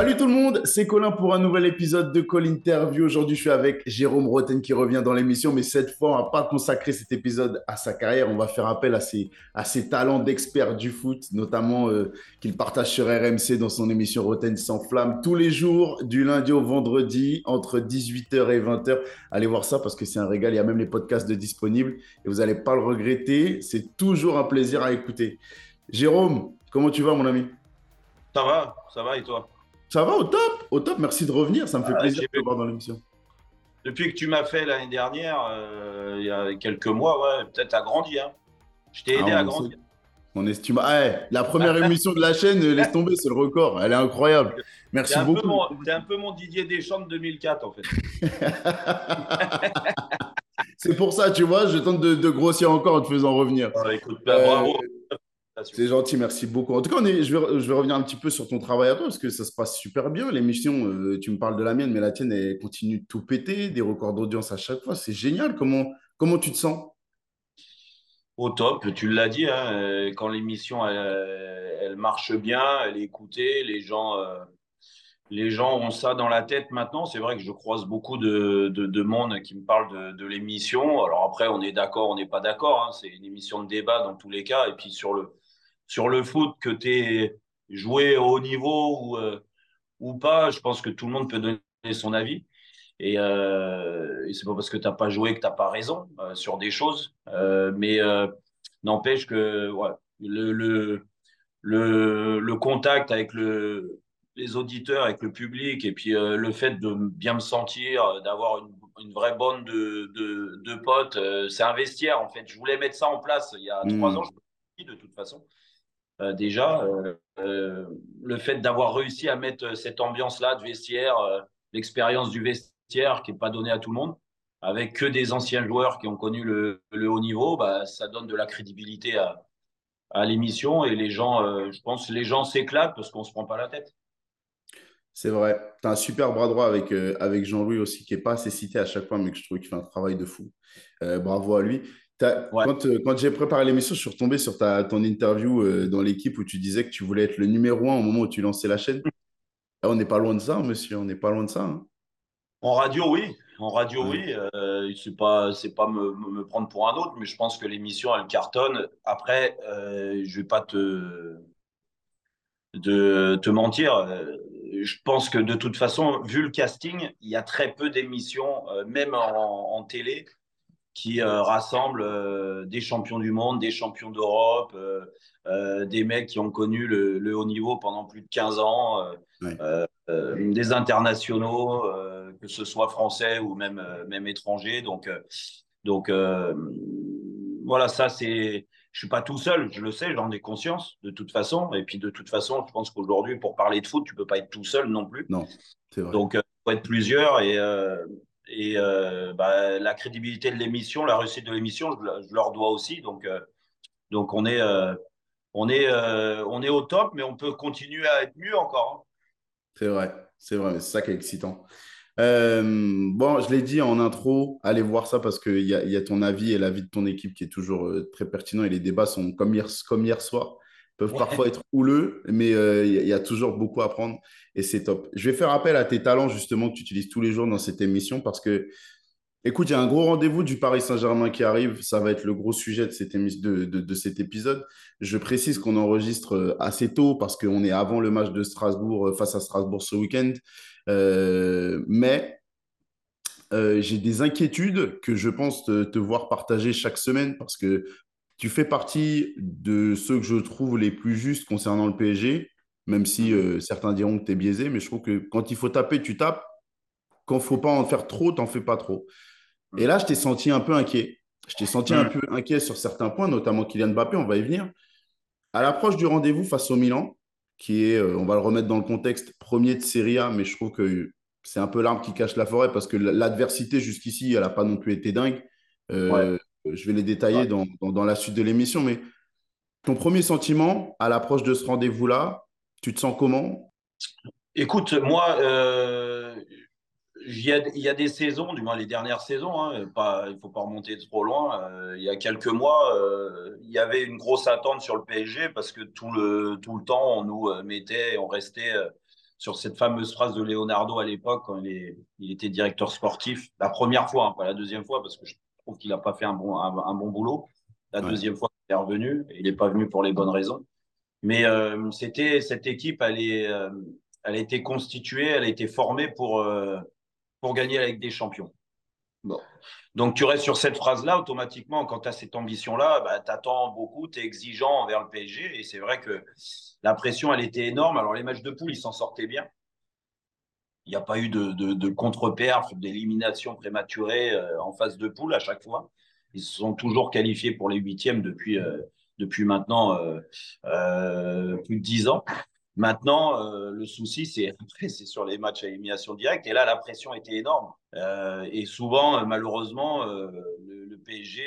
Salut tout le monde, c'est Colin pour un nouvel épisode de Call Interview. Aujourd'hui, je suis avec Jérôme Roten qui revient dans l'émission, mais cette fois, on va pas consacrer cet épisode à sa carrière. On va faire appel à ses, talents d'expert du foot, notamment euh, qu'il partage sur RMC dans son émission Roten sans flamme tous les jours, du lundi au vendredi, entre 18h et 20h. Allez voir ça parce que c'est un régal. Il y a même les podcasts de disponibles et vous n'allez pas le regretter. C'est toujours un plaisir à écouter. Jérôme, comment tu vas, mon ami? Ça va, ça va et toi? Ça va au top, au top. Merci de revenir. Ça me fait plaisir de te voir dans l'émission. Depuis que tu m'as fait l'année dernière, euh, il y a quelques mois, ouais, peut-être à grandir. Hein. Je t'ai aidé ah, à grandir. On estime. Ah, la première émission de la chaîne, laisse tomber, c'est le record. Elle est incroyable. Merci beaucoup. T'es un peu mon Didier Deschamps de 2004, en fait. c'est pour ça, tu vois, je tente de, grossir encore en te faisant revenir. Ah, écoute, bah, bravo. Euh, c'est gentil, merci beaucoup. En tout cas, on est, je, vais, je, vais, revenir un petit peu sur ton travail à toi, parce que ça se passe super bien. L'émission, euh, tu me parles de la mienne, mais la tienne, elle continue de tout péter, des records d'audience à chaque fois. C'est génial. Comment, comment tu te sens? Au top, tu l'as dit. Hein, euh, quand l'émission, elle, marche bien, elle est écoutée, les gens, euh, les gens ont ça dans la tête maintenant. C'est vrai que je croise beaucoup de, de, monde qui me parle de, de l'émission. Alors après, on est d'accord, on n'est pas d'accord. Hein. C'est une émission de débat dans tous les cas. Et puis sur le sur le foot, que tu es joué au haut niveau ou, euh, ou pas, je pense que tout le monde peut donner son avis. Et, euh, et c'est pas parce que tu n'as pas joué que tu n'as pas raison euh, sur des choses. Euh, mais n'empêche que ouais, le, le, le, le, contact avec le, les auditeurs, avec le public, et puis le fait de bien me sentir, d'avoir une, une, vraie bande de, de, de potes, c'est un vestiaire en fait. Je voulais mettre ça en place il y a trois mmh. ans, je de toute façon. Euh, déjà. Euh, euh, le fait d'avoir réussi à mettre cette ambiance-là de vestiaire, l'expérience du vestiaire qui n'est pas donnée à tout le monde, avec que des anciens joueurs qui ont connu le, haut niveau, bah, ça donne de la crédibilité à, l'émission et les gens, je pense, les gens s'éclatent parce qu'on se prend pas la tête. C'est vrai. Tu as un super bras droit avec, avec Jean-Louis aussi, qui n'est pas assez cité à chaque fois, mais que je trouve qu'il fait un travail de fou. bravo à lui. Quand, euh, quand j'ai préparé l'émission, je suis retombé sur ta, ton interview euh, dans l'équipe où tu disais que tu voulais être le numéro un au moment où tu lançais la chaîne. Ah, on n'est pas loin de ça, monsieur. On n'est pas loin de ça. Hein. En radio, oui. En radio, oui. Euh, c'est pas, c'est pas me, me, prendre pour un autre, mais je pense que l'émission, elle cartonne. Après, euh, je vais pas te, de, te mentir. Je pense que de toute façon, vu le casting, il y a très peu d'émissions, même en, en télé, qui euh, rassemble euh, des champions du monde, des champions d'Europe, euh, des mecs qui ont connu le, haut niveau pendant plus de 15 ans, des internationaux, que ce soit français ou même, même étrangers. Donc, donc voilà, ça c'est. Je suis pas tout seul, je le sais, j'en ai conscience de toute façon. Et puis de toute façon, je pense qu'aujourd'hui, pour parler de foot, tu peux pas être tout seul non plus. Non, c'est vrai. Donc, il faut être plusieurs et, et euh, bah, la crédibilité de l'émission, la réussite de l'émission, je, leur dois aussi. Donc, euh, donc on, est, euh, on, est, on est au top, mais on peut continuer à être mieux encore. Hein. C'est vrai, c'est vrai, c'est ça qui est excitant. bon, je l'ai dit en intro, allez voir ça parce qu'il y a, y a ton avis et l'avis de ton équipe qui est toujours très pertinent et les débats sont comme hier, comme hier soir peuvent parfois être houleux, mais euh, il y, a toujours beaucoup à apprendre et c'est top. Je vais faire appel à tes talents justement que tu utilises tous les jours dans cette émission parce que, écoute, il y a un gros rendez-vous du Paris Saint-Germain qui arrive. Ça va être le gros sujet de, cette de, de, cet épisode. Je précise qu'on enregistre euh, assez tôt parce qu'on est avant le match de Strasbourg euh, face à Strasbourg ce week-end. mais j'ai des inquiétudes que je pense te, te, voir partager chaque semaine parce que tu fais partie de ceux que je trouve les plus justes concernant le PSG, même si euh, certains diront que tu es biaisé, mais je trouve que quand il faut taper, tu tapes. Quand il ne faut pas en faire trop, tu n'en fais pas trop. Et là, je t'ai senti un peu inquiet. Je t'ai senti un peu inquiet sur certains points, notamment Kylian Mbappé, on va y venir. À l'approche du rendez-vous face au Milan, qui est, euh, on va le remettre dans le contexte, premier de Serie A, mais je trouve que c'est un peu l'arbre qui cache la forêt parce que l'adversité jusqu'ici, elle n'a pas non plus été dingue. Euh, je vais les détailler dans, dans, la suite de l'émission, mais ton premier sentiment à l'approche de ce rendez-vous-là, tu te sens comment? Écoute, moi, euh, il y, a, y, a, des saisons, du moins les dernières saisons, hein, pas, il ne faut pas remonter trop loin. Euh, il y a quelques mois, euh, il y avait une grosse attente sur le PSG parce que tout le, tout le temps, on nous mettait, on restait sur cette fameuse phrase de Leonardo à l'époque, quand il, il, était directeur sportif, la première fois, hein, pas la deuxième fois, parce que je trouve qu'il n'a pas fait un bon, un, bon boulot. La deuxième fois, il est revenu, il n'est pas venu pour les bonnes raisons. Mais euh, c'était cette équipe, elle, est, euh, elle a été constituée, elle a été formée pour, euh, pour gagner avec des champions. Bon. Donc, tu restes sur cette phrase-là, automatiquement, quand tu as cette ambition-là, bah, tu attends beaucoup, tu es exigeant envers le PSG. Et c'est vrai que la pression, elle était énorme. Alors, les matchs de poule, ils s'en sortaient bien. Il n'y a pas eu de, de, contre-perf, d'élimination prématurée euh, en phase de poule à chaque fois. Ils se sont toujours qualifiés pour les huitièmes depuis, euh, depuis maintenant euh, plus de dix ans. Maintenant, le souci, c'est sur les matchs à élimination directe. Et là, la pression était énorme. Et souvent, malheureusement, euh, le, PSG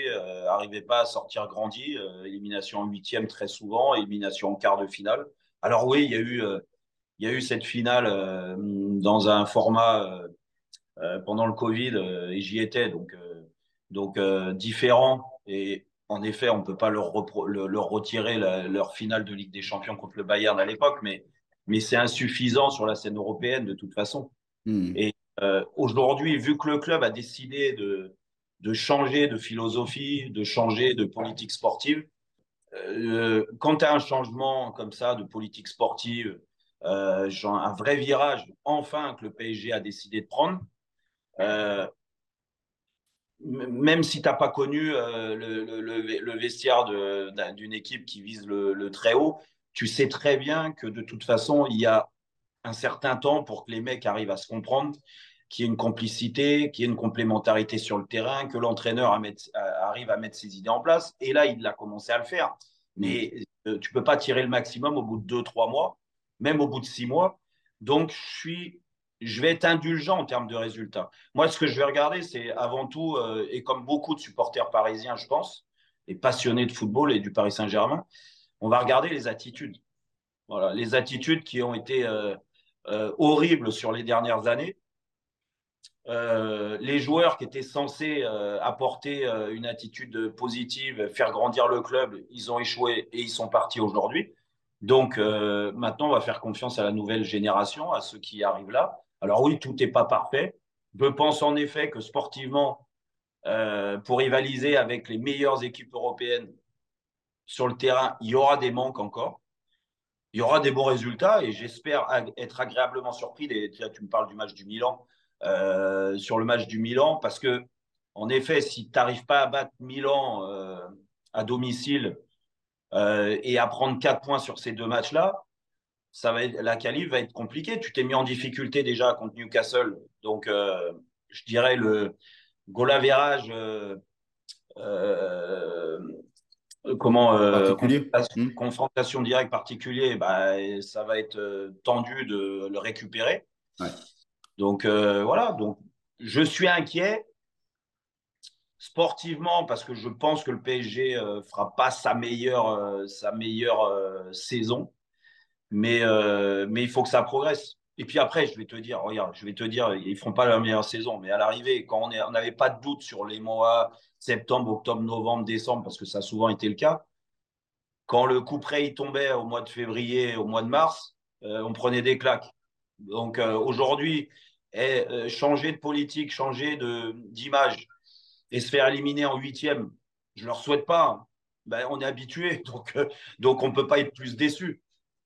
n'arrivait pas à sortir grandi. élimination en huitième très souvent, élimination en quart de finale. Alors oui, il y a eu, il y a eu cette finale dans un format pendant le Covid et j'y étais, donc, donc différent. Et en effet, on ne peut pas leur, leur retirer leur finale de Ligue des Champions contre le Bayern à l'époque, mais, mais c'est insuffisant sur la scène européenne de toute façon. Hmm. Et euh, aujourd'hui, vu que le club a décidé de, de changer de philosophie, de changer de politique sportive, euh, quand tu as un changement comme ça de politique sportive, euh, un vrai virage, enfin, que le PSG a décidé de prendre, même si tu n'as pas connu euh, le, vestiaire d'une équipe qui vise le, très haut, tu sais très bien que de toute façon, il y a un certain temps pour que les mecs arrivent à se comprendre, qu'il y ait une complicité, qu'il y ait une complémentarité sur le terrain, que l'entraîneur arrive à mettre ses idées en place. Et là, il a commencé à le faire. Mais euh, tu ne peux pas tirer le maximum au bout de deux, trois mois, même au bout de six mois. Donc, je vais être indulgent en termes de résultats. Moi, ce que je vais regarder, c'est avant tout, euh, et comme beaucoup de supporters parisiens, je pense, et passionnés de football et du Paris Saint-Germain, on va regarder les attitudes. Voilà, les attitudes qui ont été euh, euh, horribles sur les dernières années. les joueurs qui étaient censés apporter une attitude positive, faire grandir le club, ils ont échoué et ils sont partis aujourd'hui. Donc maintenant, on va faire confiance à la nouvelle génération, à ceux qui arrivent là. Alors oui, tout n'est pas parfait. Je pense en effet que sportivement, euh, pour rivaliser avec les meilleures équipes européennes sur le terrain, il y aura des manques encore. Il y aura des bons résultats et j'espère être agréablement surpris. tu me parles du match du Milan, euh, sur le match du Milan, parce que en effet, si tu n'arrives pas à battre Milan euh, à domicile et à prendre 4 points sur ces deux matchs-là, ça va être, la qualif va être compliquée. Tu t'es mis en difficulté déjà contre Newcastle. Donc, euh, je dirais le goal euh, euh, comment hmm. confrontation, directe particulier, bah, ça va être tendu de le récupérer. Donc voilà, donc je suis inquiet sportivement parce que je pense que le PSG fera pas sa meilleure sa meilleure saison mais, euh, mais il faut que ça progresse. Et puis après, je vais te dire, regarde, je vais te dire, ils ne feront pas la meilleure saison, mais à l'arrivée, quand on n'avait pas de doute sur les mois septembre, octobre, novembre, décembre, parce que ça a souvent été le cas, quand le coup près tombait au mois de février, au mois de mars, euh, on prenait des claques. Donc euh, aujourd'hui, eh, changer de politique, changer d'image et se faire éliminer en huitième, je ne leur souhaite pas. Hein. Ben, on est habitué, donc, donc on ne peut pas être plus déçu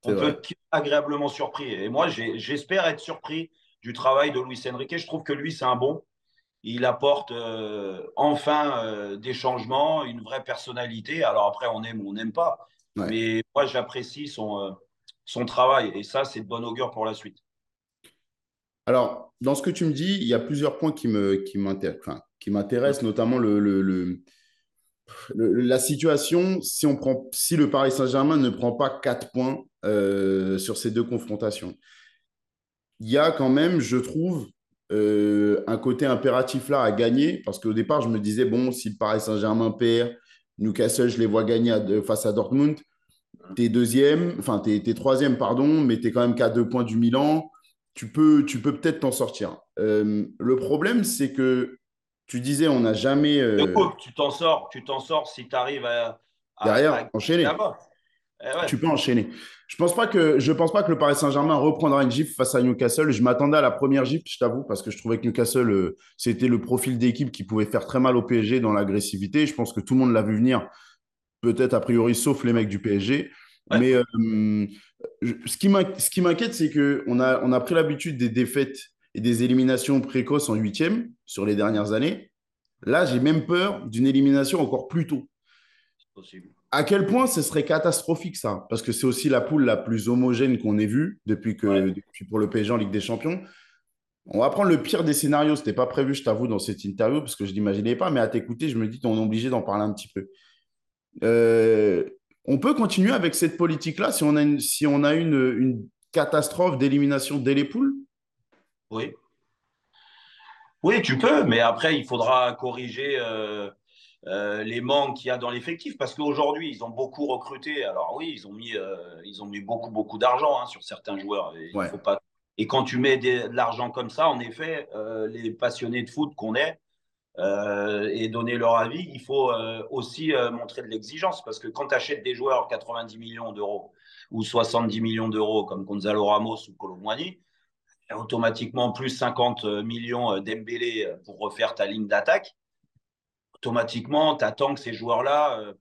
on peut être agréablement surpris. Et moi, j'espère être surpris du travail de Luis Enrique. Je trouve que lui, c'est un bon. Il apporte euh, enfin euh, des changements, une vraie personnalité. Alors après, on aime ou on n'aime pas. Mais moi, j'apprécie son, euh, son travail. Et ça, c'est de bon augure pour la suite. Alors, dans ce que tu me dis, il y a plusieurs points qui m'intéressent, qui m'intéressent notamment le, le la situation, si, on prend, si le Paris Saint-Germain ne prend pas 4 points euh, sur ces deux confrontations, il y a quand même, je trouve, euh, un côté impératif là à gagner. Parce qu'au départ, je me disais, bon, si le Paris Saint-Germain perd, Newcastle, je les vois gagner face à Dortmund. T'es deuxième, enfin, t'es es troisième, pardon, mais t'es quand même qu'à deux points du Milan. Tu peux tu peux peut-être t'en sortir. Euh, le problème, c'est que tu disais, on n'a jamais. Euh, tu t'en sors, tu t'en sors si tu arrives à, derrière enchaîner. Eh tu peux enchaîner. Je pense pas que je pense pas que le Paris Saint-Germain reprendra une gifle face à Newcastle. Je m'attendais à la première gifle, je t'avoue, parce que je trouvais que Newcastle euh, c'était le profil d'équipe qui pouvait faire très mal au PSG dans l'agressivité. Je pense que tout le monde l'a vu venir, peut-être a priori sauf les mecs du PSG. Mais euh, ce qui m'inquiète, c'est que on a on a pris l'habitude des défaites et des éliminations précoces en huitième sur les dernières années. Là, j'ai même peur d'une élimination encore plus tôt. Possible à quel point ce serait catastrophique ça? Parce que c'est aussi la poule la plus homogène qu'on ait vue depuis que depuis pour le PSG en Ligue des Champions. On va prendre le pire des scénarios. Ce n'était pas prévu, je t'avoue, dans cette interview parce que je ne l'imaginais pas. Mais à t'écouter, je me dis qu'on est obligé d'en parler un petit peu. Euh, on peut continuer avec cette politique-là si on a une, si on a une, une catastrophe d'élimination dès les poules? Oui. Oui, tu peux, mais après, il faudra corriger. Euh, euh, les manques qu'il y a dans l'effectif, parce qu'aujourd'hui, ils ont beaucoup recruté. Alors oui, ils ont mis, euh, ils ont mis beaucoup, beaucoup d'argent hein, sur certains joueurs. Et, faut pas... et quand tu mets de l'argent comme ça, en effet, les passionnés de foot qu'on est, et donner leur avis, il faut aussi montrer de l'exigence, parce que quand tu achètes des joueurs 90 millions d'euros ou 70 millions d'euros comme Gonzalo Ramos ou Colomboigny, automatiquement plus 50 millions d'Embélé pour refaire ta ligne d'attaque automatiquement, tu attends que ces joueurs-là euh,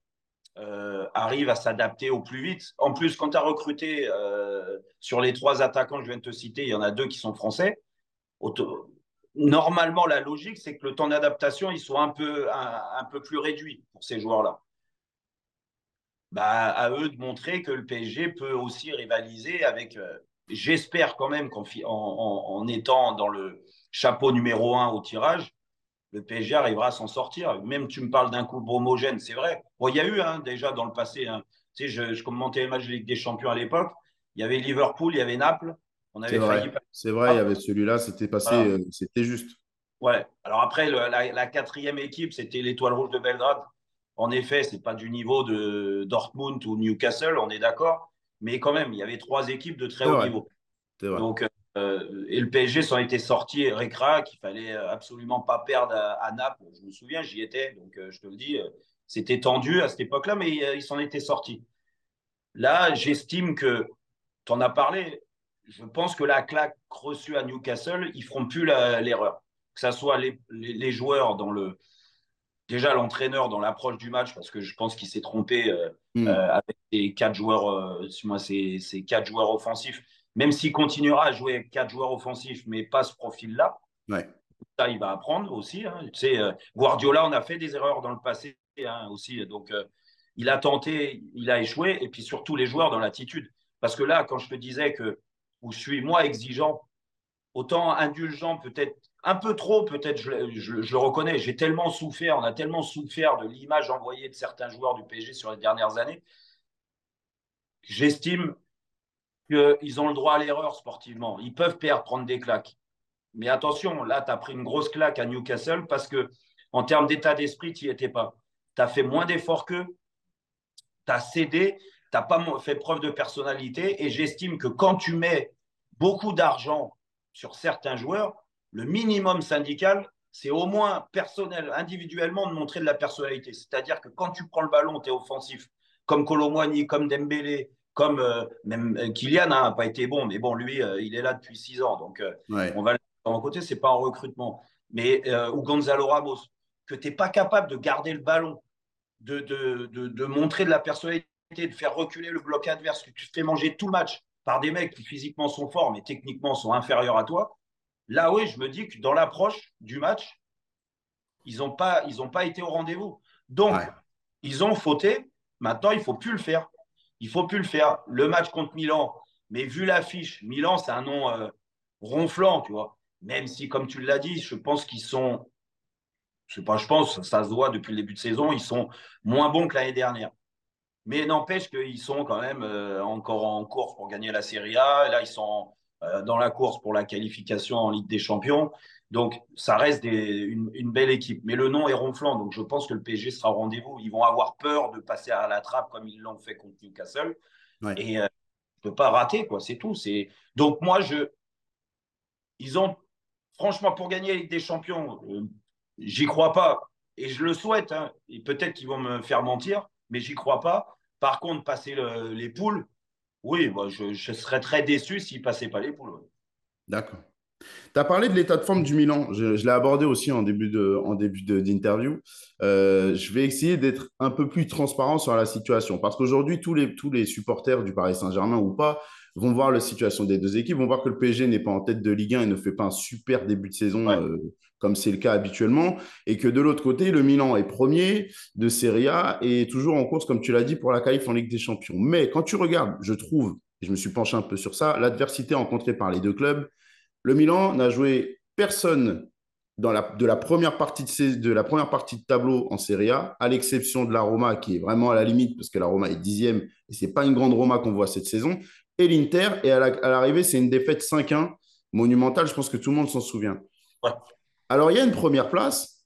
euh, arrivent à s'adapter au plus vite. En plus, quand tu as recruté euh, sur les trois attaquants que je viens de te citer, il y en a deux qui sont français. Normalement, la logique, c'est que le temps d'adaptation, il soit un peu, un, peu plus réduit pour ces joueurs-là. Bah, à eux de montrer que le PSG peut aussi rivaliser avec. J'espère quand même qu'en en, étant dans le chapeau numéro un au tirage, le PSG arrivera à s'en sortir. Même tu me parles d'un coup homogène, c'est vrai. Bon, il y a eu hein, déjà dans le passé, hein. tu sais, je, commentais les matchs de Ligue des Champions à l'époque. Il y avait Liverpool, il y avait Naples. On avait failli. C'est vrai, il y avait celui-là, c'était passé, euh, c'était juste. Ouais. Alors après, la, quatrième équipe, c'était l'Étoile Rouge de Belgrade. En effet, c'est pas du niveau de Dortmund ou Newcastle, on est d'accord. Mais quand même, il y avait trois équipes de très haut niveau. Donc, euh, euh, et le PSG s'en était sorti récra qu'il fallait absolument pas perdre à, Naples. Je me souviens, j'y étais, donc euh, je te le dis, euh, c'était tendu à cette époque-là, mais ils s'en étaient sortis. Là, j'estime que, tu en as parlé, je pense que la claque reçue à Newcastle, ils feront plus l'erreur. Que ce soit les, joueurs dans le. Déjà, l'entraîneur dans l'approche du match, parce que je pense qu'il s'est trompé hmm. avec ces quatre joueurs, moi, ces, ces quatre joueurs offensifs même s'il continuera à jouer quatre joueurs offensifs, mais pas ce profil-là, ça, il va apprendre aussi. Hein. Tu sais, euh, Guardiola, on a fait des erreurs dans le passé hein, aussi. Donc, euh, il a tenté, il a échoué, et puis surtout les joueurs dans l'attitude. Parce que là, quand je te disais que où je suis moi exigeant, autant indulgent, peut-être un peu trop, peut-être je, le reconnais. J'ai tellement souffert, on a tellement souffert de l'image envoyée de certains joueurs du PSG sur les dernières années. J'estime qu'ils ont le droit à l'erreur sportivement. Ils peuvent perdre, prendre des claques. Mais attention, là, tu as pris une grosse claque à Newcastle parce que en termes d'état d'esprit, tu n'y étais pas. Tu as fait moins d'efforts qu'eux, tu as cédé, tu n'as pas fait preuve de personnalité. Et j'estime que quand tu mets beaucoup d'argent sur certains joueurs, le minimum syndical, c'est au moins personnel, individuellement, de montrer de la personnalité. C'est-à-dire que quand tu prends le ballon, tu es offensif, comme Colomwani, comme Dembélé, comme euh, même euh, Kylian n'a pas été bon, mais bon, lui, euh, il est là depuis six ans, donc on va le en côté, c'est pas en recrutement. Mais ou Gonzalo Ramos, que tu n'es pas capable de garder le ballon, de, de, de, montrer de la personnalité, de faire reculer le bloc adverse, que tu te fais manger tout le match par des mecs qui physiquement sont forts, mais techniquement sont inférieurs à toi. Là, oui, je me dis que dans l'approche du match, ils n'ont pas, ils pas été au rendez-vous. Donc, ils ont fauté. Maintenant, il ne faut plus le faire. Il faut plus le faire. Le match contre Milan, mais vu l'affiche, Milan, c'est un nom euh, ronflant, tu vois. Même si, comme tu l'as dit, je pense qu'ils sont, je sais pas, je pense, ça se voit depuis le début de saison, ils sont moins bons que l'année dernière. Mais n'empêche qu'ils sont quand même euh, encore en course pour gagner la Serie A. là, ils sont dans la course pour la qualification en Ligue des Champions. Donc, ça reste une, belle équipe. Mais le nom est ronflant. Donc, je pense que le PSG sera au rendez-vous. Ils vont avoir peur de passer à la trappe comme ils l'ont fait contre Newcastle. Et euh, ne peux pas rater, quoi. C'est tout. C'est... Donc, moi, je. Ils ont. Franchement, pour gagner la Ligue des Champions, euh, j'y crois pas. Et je le souhaite. Hein. Et peut-être qu'ils vont me faire mentir, mais j'y crois pas. Par contre, passer les poules, oui, je, je, serais très déçu s'il ne passait pas les poules. D'accord. Tu as parlé de l'état de forme du Milan. Je, l'ai abordé aussi en début d'interview. Euh, je vais essayer d'être un peu plus transparent sur la situation parce qu'aujourd'hui, tous les, tous les supporters du Paris Saint-Germain ou pas vont voir la situation des deux équipes, vont voir que le PSG n'est pas en tête de Ligue 1 et ne fait pas un super début de saison euh, comme c'est le cas habituellement, et que de l'autre côté, le Milan est premier de Serie A et toujours en course, comme tu l'as dit, pour la qualif en Ligue des Champions. Mais quand tu regardes, je trouve, et je me suis penché un peu sur ça, l'adversité rencontrée par les deux clubs, le Milan n'a joué personne dans la, de, la première partie de, de la première partie de tableau en Serie A, à l'exception de la Roma, qui est vraiment à la limite, parce que la Roma est dixième, et ce n'est pas une grande Roma qu'on voit cette saison, et l'Inter, et à l'arrivée, c'est une défaite 5-1, monumentale, je pense que tout le monde s'en souvient. Alors, il y a une première place,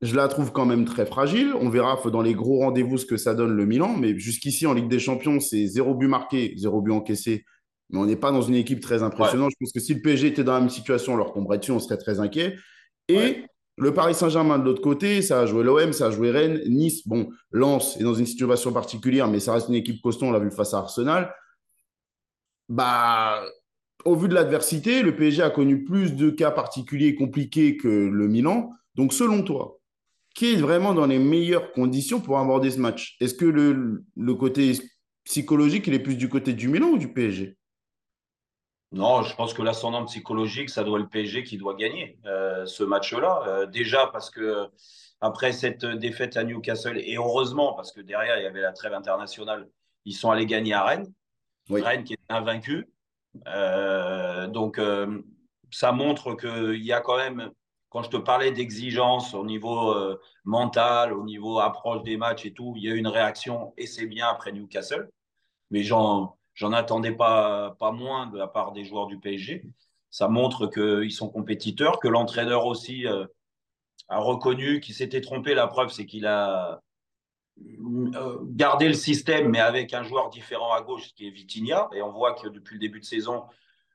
je la trouve quand même très fragile. On verra dans les gros rendez-vous ce que ça donne le Milan, mais jusqu'ici, en Ligue des Champions, c'est zéro but marqué, zéro but encaissé mais on n'est pas dans une équipe très impressionnante. Je pense que si le PSG était dans la même situation, on leur tomberait dessus, on serait très inquiet. Et le Paris Saint-Germain de l'autre côté, ça a joué l'OM, ça a joué Rennes, Nice. Bon, Lens est dans une situation particulière, mais ça reste une équipe costaud, on l'a vu face à Arsenal. Bah, au vu de l'adversité, le PSG a connu plus de cas particuliers compliqués que le Milan. Donc, selon toi, qui est vraiment dans les meilleures conditions pour aborder ce match? Est-ce que le, le côté psychologique, il est plus du côté du Milan ou du PSG non, je pense que l'ascendant psychologique, ça doit être le PSG qui doit gagner euh, ce match-là. Euh, déjà parce que après cette défaite à Newcastle, et heureusement parce que derrière il y avait la trêve internationale, ils sont allés gagner à Rennes. Rennes qui est invaincu. Euh, donc ça montre qu'il y a quand même, quand je te parlais d'exigence au niveau mental, au niveau approche des matchs et tout, il y a une réaction et c'est bien après Newcastle. Mais j'en attendais pas, pas moins de la part des joueurs du PSG. Ça montre qu'ils sont compétiteurs, que l'entraîneur aussi euh, a reconnu qu'il s'était trompé. La preuve, c'est qu'il a euh, gardé le système, mais avec un joueur différent à gauche, qui est Vitinha. Et on voit que depuis le début de saison,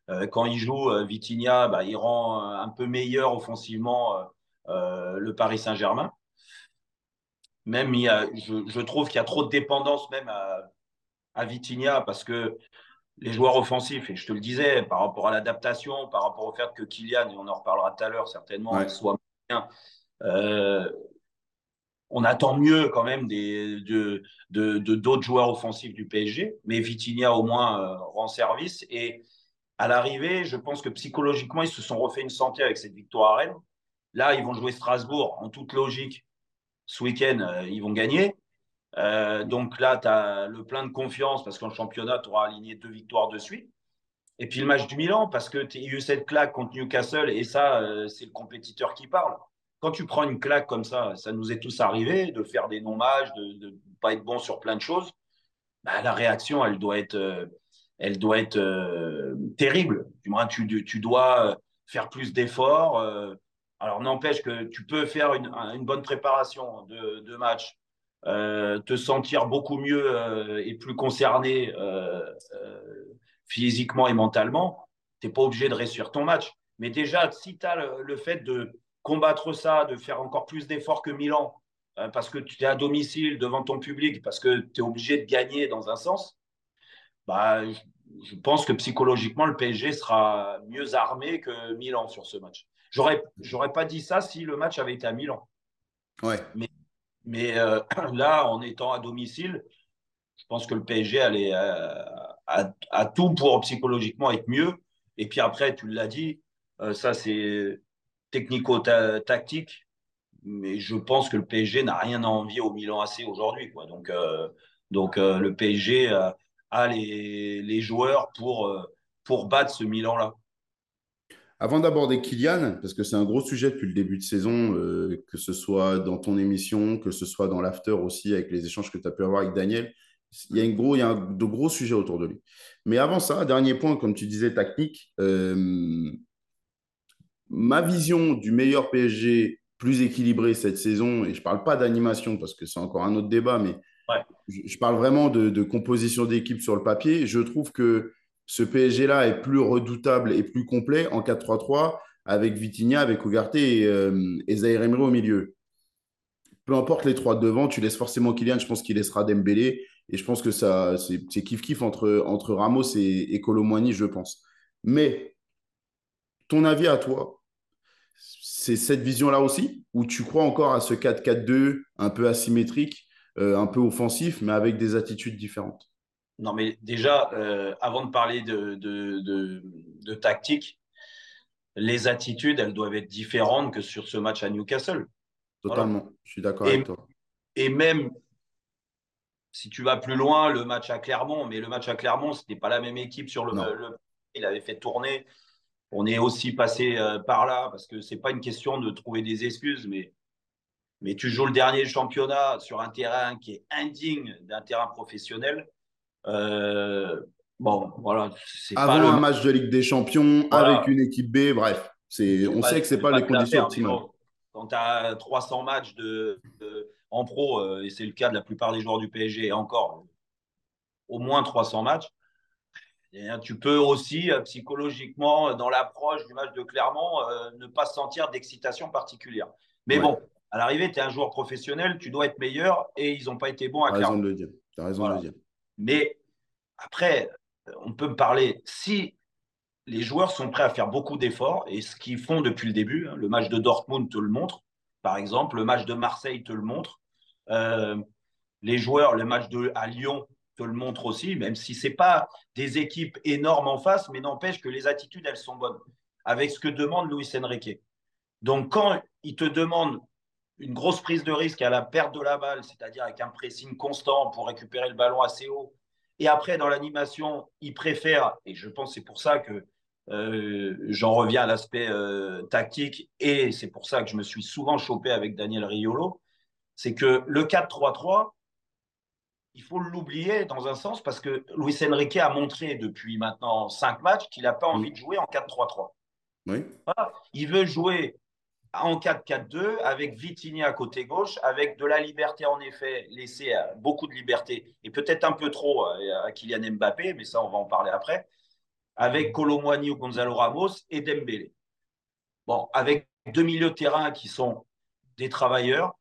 euh, quand il joue, Vitinha, bah, il rend un peu meilleur offensivement le Paris Saint-Germain. Même, je, je, trouve qu'il y a trop de dépendance même à, à Vitinha parce que les joueurs offensifs, et je te le disais, par rapport à l'adaptation, par rapport au fait que Kylian, et on en reparlera tout à l'heure certainement, soit bien, euh, on attend mieux quand même de, d'autres joueurs offensifs du PSG, mais Vitinha au moins euh, rend service. Et à l'arrivée, je pense que psychologiquement, ils se sont refait une santé avec cette victoire à Rennes. Là, ils vont jouer Strasbourg. En toute logique, ce week-end, euh, ils vont gagner. Euh, donc là, tu as le plein de confiance parce qu'en championnat, tu auras aligné deux victoires de suite. Et puis le match du Milan, parce que tu as eu cette claque contre Newcastle, et ça, c'est le compétiteur qui parle. Quand tu prends une claque comme ça, ça nous est tous arrivé de faire des non-matchs, de ne pas être bon sur plein de choses. Bah, la réaction, elle doit être, euh, elle doit être terrible. Du moins, tu, tu dois faire plus d'efforts. alors, n'empêche que tu peux faire une, bonne préparation de, match euh, te sentir beaucoup mieux euh, et plus concerné euh, physiquement et mentalement, tu n'es pas obligé de réussir ton match. Mais déjà, si tu as le, fait de combattre ça, de faire encore plus d'efforts que Milan, parce que tu es à domicile devant ton public, parce que tu es obligé de gagner dans un sens, bah, je, pense que psychologiquement, le PSG sera mieux armé que Milan sur ce match. J'aurais, j'aurais pas dit ça si le match avait été à Milan. Ouais. Mais mais euh, là, en étant à domicile, je pense que le PSG allait à, euh, tout pour psychologiquement être mieux. Et puis après, tu l'as dit, euh, ça c'est technico-tactique. Mais je pense que le PSG n'a rien à envier au Milan AC aujourd'hui. Donc, donc le PSG a les, joueurs pour, battre ce Milan-là. Avant d'aborder Kylian, parce que c'est un gros sujet depuis le début de saison, euh, que ce soit dans ton émission, que ce soit dans l'after aussi, avec les échanges que tu as pu avoir avec Daniel, il y a, de gros sujets autour de lui. Mais avant ça, dernier point, comme tu disais, technique, euh, ma vision du meilleur PSG plus équilibré cette saison, et je ne parle pas d'animation parce que c'est encore un autre débat, mais je, parle vraiment de, de composition d'équipe sur le papier, je trouve que ce PSG-là est plus redoutable et plus complet en 4-3-3 avec Vitinha, avec Ugarte et, euh, au milieu. Peu importe les trois devant, tu laisses forcément Kylian, je pense qu'il laissera Dembélé. Et je pense que ça, c'est kiff-kiff entre, entre Ramos et, et je pense. Mais ton avis à toi, c'est cette vision-là aussi Ou tu crois encore à ce 4-4-2 un peu asymétrique, euh, un peu offensif, mais avec des attitudes différentes? Non, mais déjà, euh, avant de parler de, de, tactique, les attitudes, elles doivent être différentes que sur ce match à Newcastle. Totalement, je suis d'accord avec toi. Et même si tu vas plus loin, le match à Clermont, mais le match à Clermont, ce n'était pas la même équipe sur le, le, Il avait fait tourner on est aussi passé euh, par là parce que c'est pas une question de trouver des excuses, mais, mais tu joues le dernier championnat sur un terrain qui est indigne d'un terrain professionnel. Euh, bon, voilà. Avant un match de Ligue des Champions, avec une équipe B, bref, c'est, on sait que c'est pas, pas les conditions optimales. quand tu as 300 matchs de, en pro, euh, et c'est le cas de la plupart des joueurs du PSG, et encore au moins 300 matchs, tu peux aussi euh, psychologiquement, euh, dans l'approche du match de Clermont, euh, ne pas sentir d'excitation particulière. Mais bon, à l'arrivée, tu es un joueur professionnel, tu dois être meilleur et ils n'ont pas été bons à Clermont. Raison de le dire. Tu as raison de le dire. Mais après, on peut me parler. Si les joueurs sont prêts à faire beaucoup d'efforts, et ce qu'ils font depuis le début, hein, le match de Dortmund te le montre, par exemple, le match de Marseille te le montre, les joueurs, le match de, à Lyon te le montre aussi, même si ce n'est pas des équipes énormes en face, mais n'empêche que les attitudes, elles sont bonnes, avec ce que demande Luis Enrique. Donc, quand il te demande une grosse prise de risque à la perte de la balle, c'est-à-dire avec un pressing constant pour récupérer le ballon assez haut, et après, dans l'animation, il préfère, et je pense c'est pour ça que euh, j'en reviens à l'aspect euh, tactique, et c'est pour ça que je me suis souvent chopé avec Daniel Riolo, c'est que le 4-3-3, il faut l'oublier dans un sens parce que Luis Enrique a montré depuis maintenant cinq matchs qu'il n'a pas envie de jouer en 4-3-3. Oui. Il veut jouer en 4-4-2 avec Vitigny à côté gauche, avec de la liberté en effet, laisser beaucoup de liberté et peut-être un peu trop à Kylian Mbappé, mais ça on va en parler après, avec Colomwani ou Gonzalo Ramos et Dembélé. Bon, avec deux milieux de terrain qui sont des travailleurs,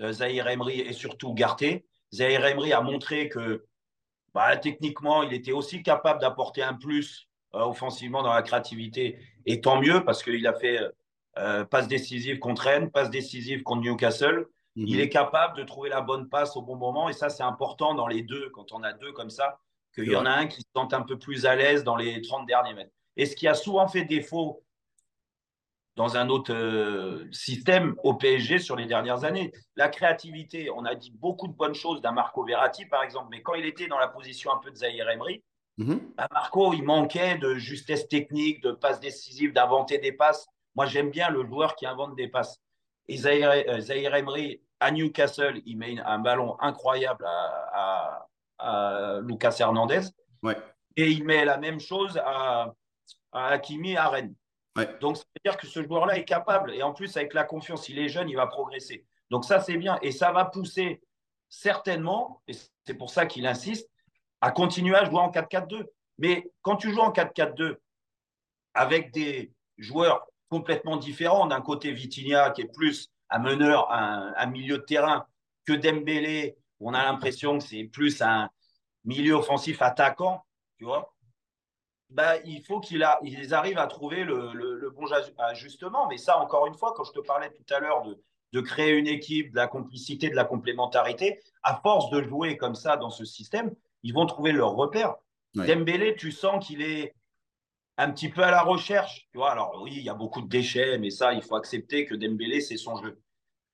euh, Zahir Emery et surtout Garté, Zahir Emery a montré que bah, techniquement, il était aussi capable d'apporter un plus euh, offensivement dans la créativité. Et tant mieux, parce qu'il a fait euh, passe décisive contre Rennes, passe décisive contre Newcastle. Mhm. Il est capable de trouver la bonne passe au bon moment. Et ça, c'est important dans les deux, quand on a deux comme ça, qu'il y en a un qui se sente un peu plus à l'aise dans les 30 derniers mètres. Et ce qui a souvent fait défaut dans un autre euh, système au PSG sur les dernières années. La créativité, on a dit beaucoup de bonnes choses d'un Marco Verratti, par exemple, mais quand il était dans la position un peu de Zahir Emery, mhm. bah, Marco, il manquait de justesse technique, de passes décisives, d'inventer des passes. Moi, j'aime bien le joueur qui invente des passes. Et Zahir, euh, Emery, à Newcastle, il met un ballon incroyable à, Lucas Hernandez. Et il met la même chose à, à Hakimi à Rennes. Donc, ça veut dire que ce joueur-là est capable. Et en plus, avec la confiance, il est jeune, il va progresser. Donc, ça, c'est bien. Et ça va pousser certainement, et c'est pour ça qu'il insiste, à continuer à jouer en 4-4-2. Mais quand tu joues en 4-4-2 avec des joueurs complètement différents, d'un côté Vitinha qui est plus un meneur, un, milieu de terrain, que Dembélé, on a l'impression que c'est plus un milieu offensif attaquant, tu vois, bah, il faut qu'ils arrivent à trouver le, bon ajustement. Mais ça, encore une fois, quand je te parlais tout à l'heure de, créer une équipe, de la complicité, de la complémentarité, à force de jouer comme ça dans ce système, ils vont trouver leur repère. Dembélé, tu sens qu'il est un petit peu à la recherche. Tu vois, alors oui, il y a beaucoup de déchets, mais ça, il faut accepter que Dembélé, c'est son jeu.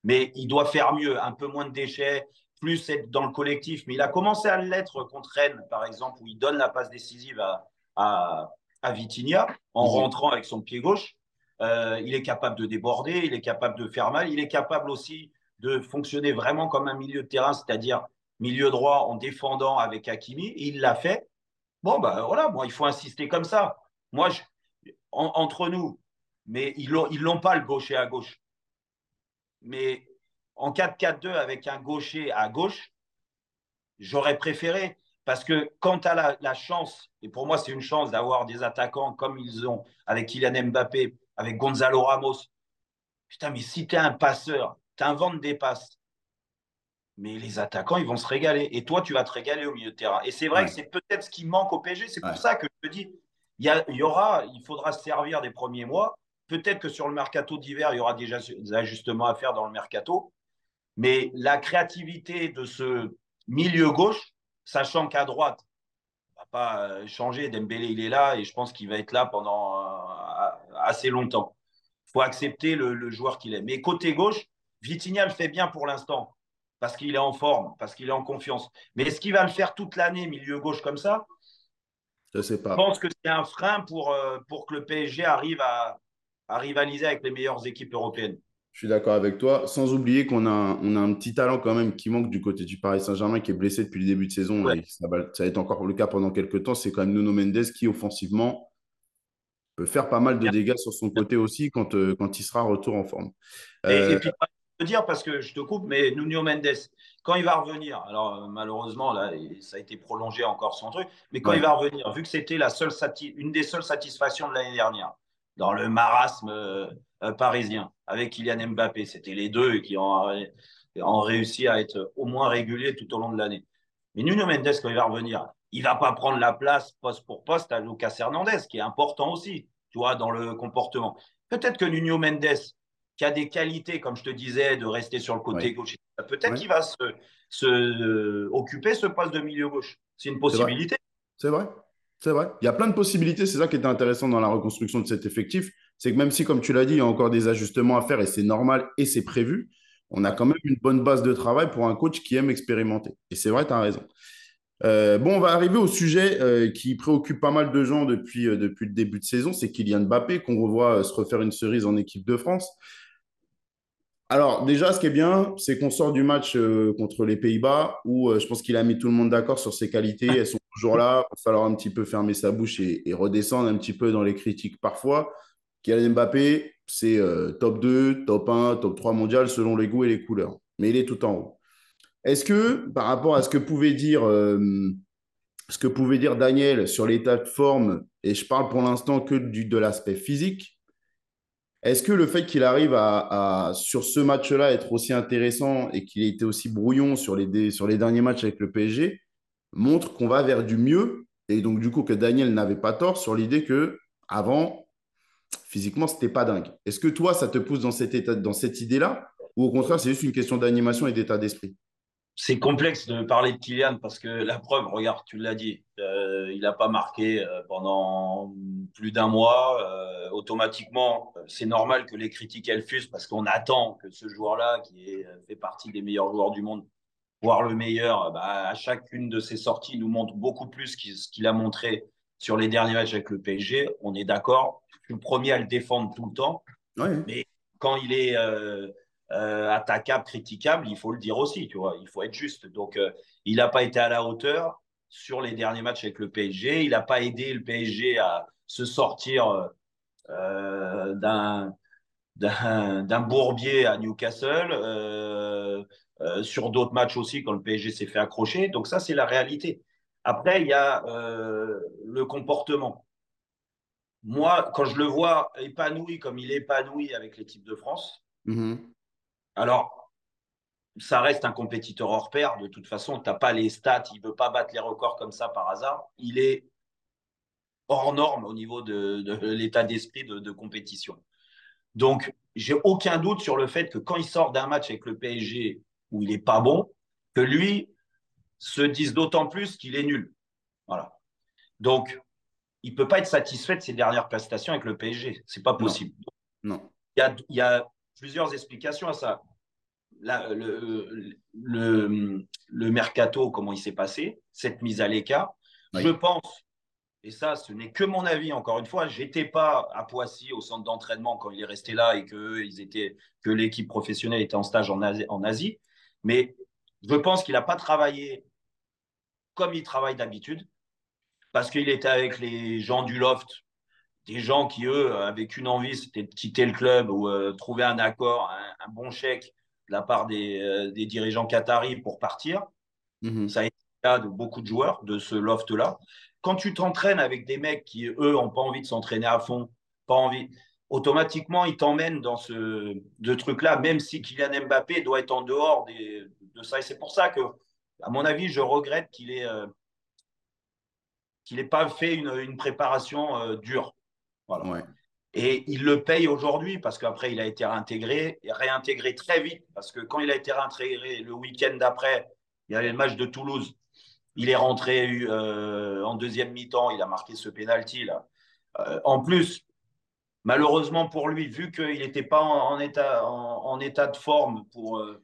Mais il doit faire mieux, un peu moins de déchets, plus être dans le collectif. Mais il a commencé à l'être contre Rennes, par exemple, où il donne la passe décisive à, à, à Vitinha en rentrant avec son pied gauche. Euh, il est capable de déborder, il est capable de faire mal, il est capable aussi de fonctionner vraiment comme un milieu de terrain, c'est-à-dire milieu droit en défendant avec Hakimi. Il l'a fait. Bon, ben voilà, bon, il faut insister comme ça. Moi, je, entre nous, mais ils ne l'ont pas le gaucher à gauche. Mais en 4-4-2 avec un gaucher à gauche, j'aurais préféré. Parce que quand tu as la, chance, et pour moi c'est une chance d'avoir des attaquants comme ils ont avec Kylian Mbappé, avec Gonzalo Ramos, putain, mais si tu es un passeur, tu inventes des passes. mais les attaquants, ils vont se régaler. Et toi, tu vas te régaler au milieu de terrain. Et c'est vrai que c'est peut-être ce qui manque au PSG. C'est pour ça que je te dis, il y, aura, il faudra se servir des premiers mois. Peut-être que sur le mercato d'hiver, il y aura déjà des ajustements à faire dans le mercato. Mais la créativité de ce milieu gauche, sachant qu'à droite, va pas euh, changer. Dembélé, il est là et je pense qu'il va être là pendant euh, assez longtemps. Il faut accepter le, joueur qu'il est. Mais côté gauche, Vitinha le fait bien pour l'instant parce qu'il est en forme, parce qu'il est en confiance. Mais est-ce qu'il va le faire toute l'année, milieu gauche comme ça? Je sais pas. Je pense que c'est un frein pour, euh, pour que le PSG arrive à, à rivaliser avec les meilleures équipes européennes. Je suis d'accord avec toi. Sans oublier qu'on a, on a un petit talent quand même qui manque du côté du Paris Saint-Germain, qui est blessé depuis le début de saison. Et ça, va, ça être encore le cas pendant quelques temps. C'est quand même Nuno Mendes qui, offensivement, peut faire pas mal de dégâts sur son côté aussi quand, euh, quand il sera retour en forme. Et, euh, puis, je dire, parce que je te coupe, mais Nuno Mendes, quand il va revenir, alors malheureusement, là, ça a été prolongé encore son truc, mais quand il va revenir, vu que c'était la seule une des seules satisfactions de l'année dernière, dans le marasme euh, euh, parisien avec Kylian Mbappé. C'était les deux qui ont, ont, réussi à être au moins réguliers tout au long de l'année. Mais Nuno Mendes, quand il va revenir, il ne va pas prendre la place poste pour poste à Lucas Hernandez, qui est important aussi, tu vois, dans le comportement. Peut-être que Nuno Mendes, qui a des qualités, comme je te disais, de rester sur le côté gauche, peut-être qu'il va se, se euh, occuper ce poste de milieu gauche. C'est une possibilité. C'est vrai. C'est vrai. Il y a plein de possibilités. C'est ça qui est intéressant dans la reconstruction de cet effectif. C'est que même si, comme tu l'as dit, il y a encore des ajustements à faire et c'est normal et c'est prévu, on a quand même une bonne base de travail pour un coach qui aime expérimenter. Et c'est vrai, tu as raison. Euh, bon, on va arriver au sujet euh, qui préoccupe pas mal de gens depuis, euh, depuis le début de saison. C'est Kylian Mbappé qu'on revoit se refaire une cerise en équipe de France. Alors, déjà, ce qui est bien, c'est qu'on sort du match contre les Pays-Bas où je pense qu'il a mis tout le monde d'accord sur ses qualités. Elles sont toujours là. Il va falloir un petit peu fermer sa bouche et, redescendre un petit peu dans les critiques parfois. Kylian Mbappé, c'est top 2, top 1, top 3 mondial selon les goûts et les couleurs. Mais il est tout en haut. Est-ce que, par rapport à ce que pouvait dire, ce que pouvait dire Daniel sur l'état de forme, et je parle pour l'instant que du, de l'aspect physique, est-ce que le fait qu'il arrive à, sur ce match-là, être aussi intéressant et qu'il ait été aussi brouillon sur les, sur les derniers matchs avec le PSG, montre qu'on va vers du mieux et donc du coup que Daniel n'avait pas tort sur l'idée que avant, physiquement, c'était pas dingue. Est-ce que toi, ça te pousse dans cette, idée-là? Ou au contraire, c'est juste une question d'animation et d'état d'esprit? C'est complexe de parler de Kylian parce que la preuve, regarde, tu l'as dit, euh, il n'a pas marqué euh, pendant plus d'un mois. Euh, automatiquement, c'est normal que les critiques elles fusent parce qu'on attend que ce joueur-là, qui est, fait partie des meilleurs joueurs du monde, voire le meilleur, bah, à chacune de ses sorties, nous montre beaucoup plus ce qu'il a montré sur les derniers matchs avec le PSG. On est d'accord. Je suis le premier à le défendre tout le temps. Mais quand il est euh, attaquable, critiquable, il faut le dire aussi, tu vois, il faut être juste. Donc, euh, il n'a pas été à la hauteur sur les derniers matchs avec le PSG. Il n'a pas aidé le PSG à se sortir euh, d'un d'un bourbier à Newcastle, sur d'autres matchs aussi quand le PSG s'est fait accrocher. Donc ça, c'est la réalité. Après, il y a le comportement. Moi, quand je le vois épanoui comme il est épanoui avec l'équipe de France, mm-hmm. Alors, ça reste un compétiteur hors pair. De toute façon, tu n'as pas les stats. Il ne veut pas battre les records comme ça par hasard. Il est hors norme au niveau de, l'état d'esprit de, compétition. Donc, j'ai aucun doute sur le fait que quand il sort d'un match avec le PSG où il n'est pas bon, que lui se dise d'autant plus qu'il est nul. Voilà. Donc, il ne peut pas être satisfait de ses dernières prestations avec le PSG. Ce n'est pas possible. Non. Il, il y a plusieurs explications à ça le, le, mercato, comment il s'est passé, cette mise à l'écart. Je pense, et ça, ce n'est que mon avis, encore une fois, j'étais pas à Poissy au centre d'entraînement quand il est resté là et que, ils étaient, que l'équipe professionnelle était en stage en Asie, en Asie. Mais je pense qu'il n'a pas travaillé comme il travaille d'habitude, parce qu'il était avec les gens du loft, des gens qui, eux, avaient qu'une envie, c'était de quitter le club ou euh, trouver un accord, un, bon chèque de la part euh, des, dirigeants qataris pour partir. Mhm. Ça a été le cas de beaucoup de joueurs de ce loft-là. Quand tu t'entraînes avec des mecs qui, eux, n'ont pas envie de s'entraîner à fond, pas envie, automatiquement, il t'emmène dans ce truc-là, même si Kylian Mbappé doit être en dehors de ça. Et c'est pour ça que, à mon avis, je regrette qu'il ait, euh, qu'il pas fait une, préparation euh, dure. Voilà. Et il le paye aujourd'hui parce qu'après, il a été réintégré, réintégré très vite. Parce que quand il a été réintégré le week-end d'après, il y avait le match de Toulouse. Il est rentré euh, en deuxième mi-temps, il a marqué ce pénalty là. en plus, malheureusement pour lui, vu qu'il n'était pas en, état, en, état de forme pour euh,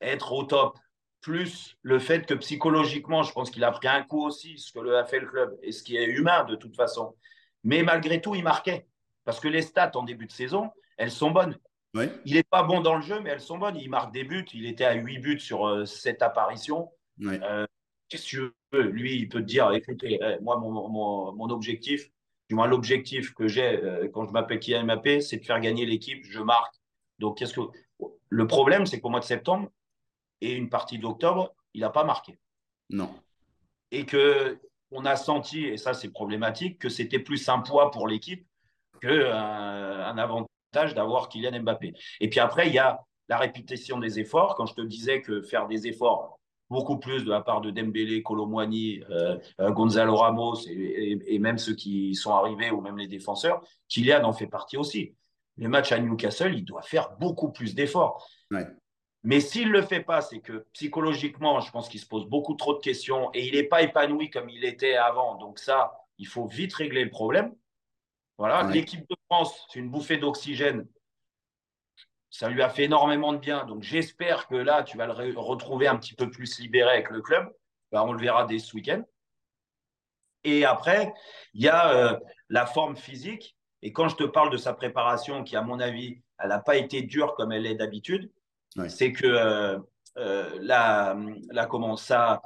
être au top, plus le fait que psychologiquement, je pense qu'il a pris un coup aussi, ce que le a fait le club, et ce qui est humain de toute façon. Mais malgré tout, il marquait. Parce que les stats en début de saison, elles sont bonnes. Il n'est pas bon dans le jeu, mais elles sont bonnes. Il marque des buts. Il était à 8 buts sur 7 euh, apparitions. Euh, qu'est-ce que tu veux? Lui, il peut te dire écoutez, moi, mon objectif, du moins l'objectif que j'ai euh, quand je m'appelle Kylian Mbappé, c'est de faire gagner l'équipe, je marque. Donc, qu'est-ce que le problème, c'est qu'au mois de septembre et une partie d'octobre, il n'a pas marqué. Non. Et que on a senti, et ça c'est problématique, que c'était plus un poids pour l'équipe qu'un un avantage d'avoir Kylian Mbappé. Et puis après, il y a la répétition des efforts. Quand je te disais que faire des efforts beaucoup plus de la part de Dembélé, Colomwani, euh, euh, Gonzalo Ramos et, même ceux qui sont arrivés ou même les défenseurs. Kylian en fait partie aussi. Les matchs à Newcastle, il doit faire beaucoup plus d'efforts. Mais s'il ne le fait pas, c'est que psychologiquement, je pense qu'il se pose beaucoup trop de questions et il n'est pas épanoui comme il était avant. Donc ça, il faut vite régler le problème. Voilà, l'équipe de France, c'est une bouffée d'oxygène ça lui a fait énormément de bien. Donc j'espère que là, tu vas le retrouver un petit peu plus libéré avec le club. Ben, on le verra dès ce week-end. Et après, il y a euh, la forme physique. Et quand je te parle de sa préparation, qui à mon avis, elle n'a pas été dure comme elle est d'habitude, c'est que euh, euh, la, la, comment, ça,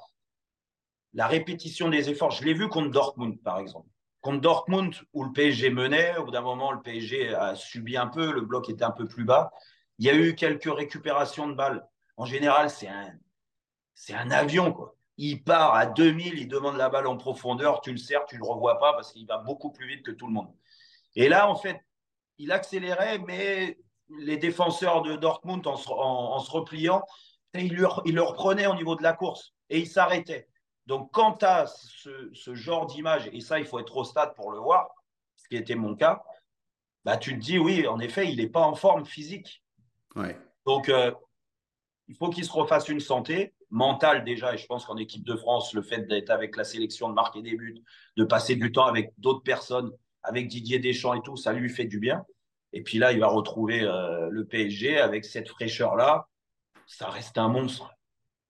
la répétition des efforts, je l'ai vu contre Dortmund, par exemple. Contre Dortmund, où le PSG menait, au bout d'un moment, le PSG a subi un peu, le bloc était un peu plus bas. Il y a eu quelques récupérations de balles. En général, c'est un, avion. Quoi. Il part à 2000, il demande la balle en profondeur, tu le sers, tu ne le revois pas parce qu'il va beaucoup plus vite que tout le monde. Et là, en fait, il accélérait, mais les défenseurs de Dortmund, en se, repliant, il, le, il le reprenait au niveau de la course et il s'arrêtait. Donc, quand tu as ce, genre d'image, et ça, il faut être au stade pour le voir, ce qui était mon cas, bah, tu te dis, oui, en effet, il n'est pas en forme physique. Donc, euh, il faut qu'il se refasse une santé mentale déjà. Et je pense qu'en équipe de France, le fait d'être avec la sélection, de marquer des buts, de passer du temps avec d'autres personnes, avec Didier Deschamps et tout, ça lui fait du bien. Et puis là, il va retrouver euh, le PSG avec cette fraîcheur-là. Ça reste un monstre.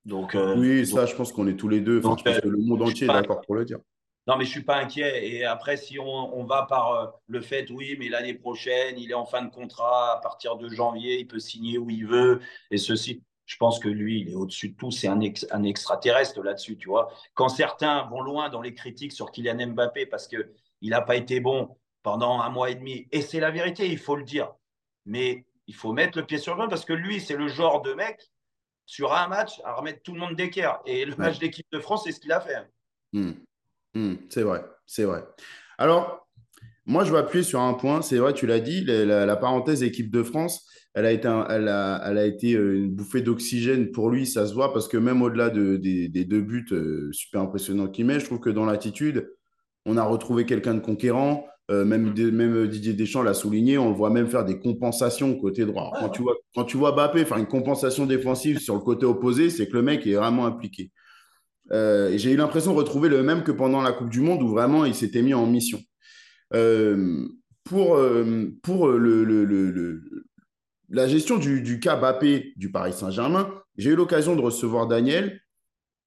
Donc, euh, oui, ça, je pense qu'on est tous les deux. Enfin, je pense que le monde entier est d'accord pour le dire. Non, mais je ne suis pas inquiet. Et après, si on, va par euh, le fait, oui, mais l'année prochaine, il est en fin de contrat, à partir de janvier, il peut signer où il veut, et ceci. Je pense que lui, il est au-dessus de tout. C'est un, un extraterrestre là-dessus, tu vois. Quand certains vont loin dans les critiques sur Kylian Mbappé parce qu'il n'a pas été bon pendant un mois et demi, et c'est la vérité, il faut le dire. Mais il faut mettre le pied sur le parce que lui, c'est le genre de mec sur un match à remettre tout le monde d'équerre. Et le match d'équipe de France, c'est ce qu'il a fait. Hmm. Hmm, c'est vrai, c'est vrai. Alors, moi, je vais appuyer sur un point. C'est vrai, tu l'as dit, la, parenthèse équipe de France, elle a été, elle a, elle a été euh, une bouffée d'oxygène pour lui, ça se voit, parce que même au-delà de, des, deux buts euh, super impressionnants qu'il met, je trouve que dans l'attitude, on a retrouvé quelqu'un de conquérant. Euh, même, même Didier Deschamps l'a souligné, on le voit même faire des compensations côté droit. Quand tu vois, quand tu vois Bappé faire une compensation défensive sur le côté opposé, c'est que le mec est vraiment impliqué. Euh, j'ai eu l'impression de retrouver le même que pendant la Coupe du Monde où vraiment il s'était mis en mission. Euh, pour euh, pour le, le, le, la gestion du, du, cas Bappé du Paris Saint-Germain, j'ai eu l'occasion de recevoir Daniel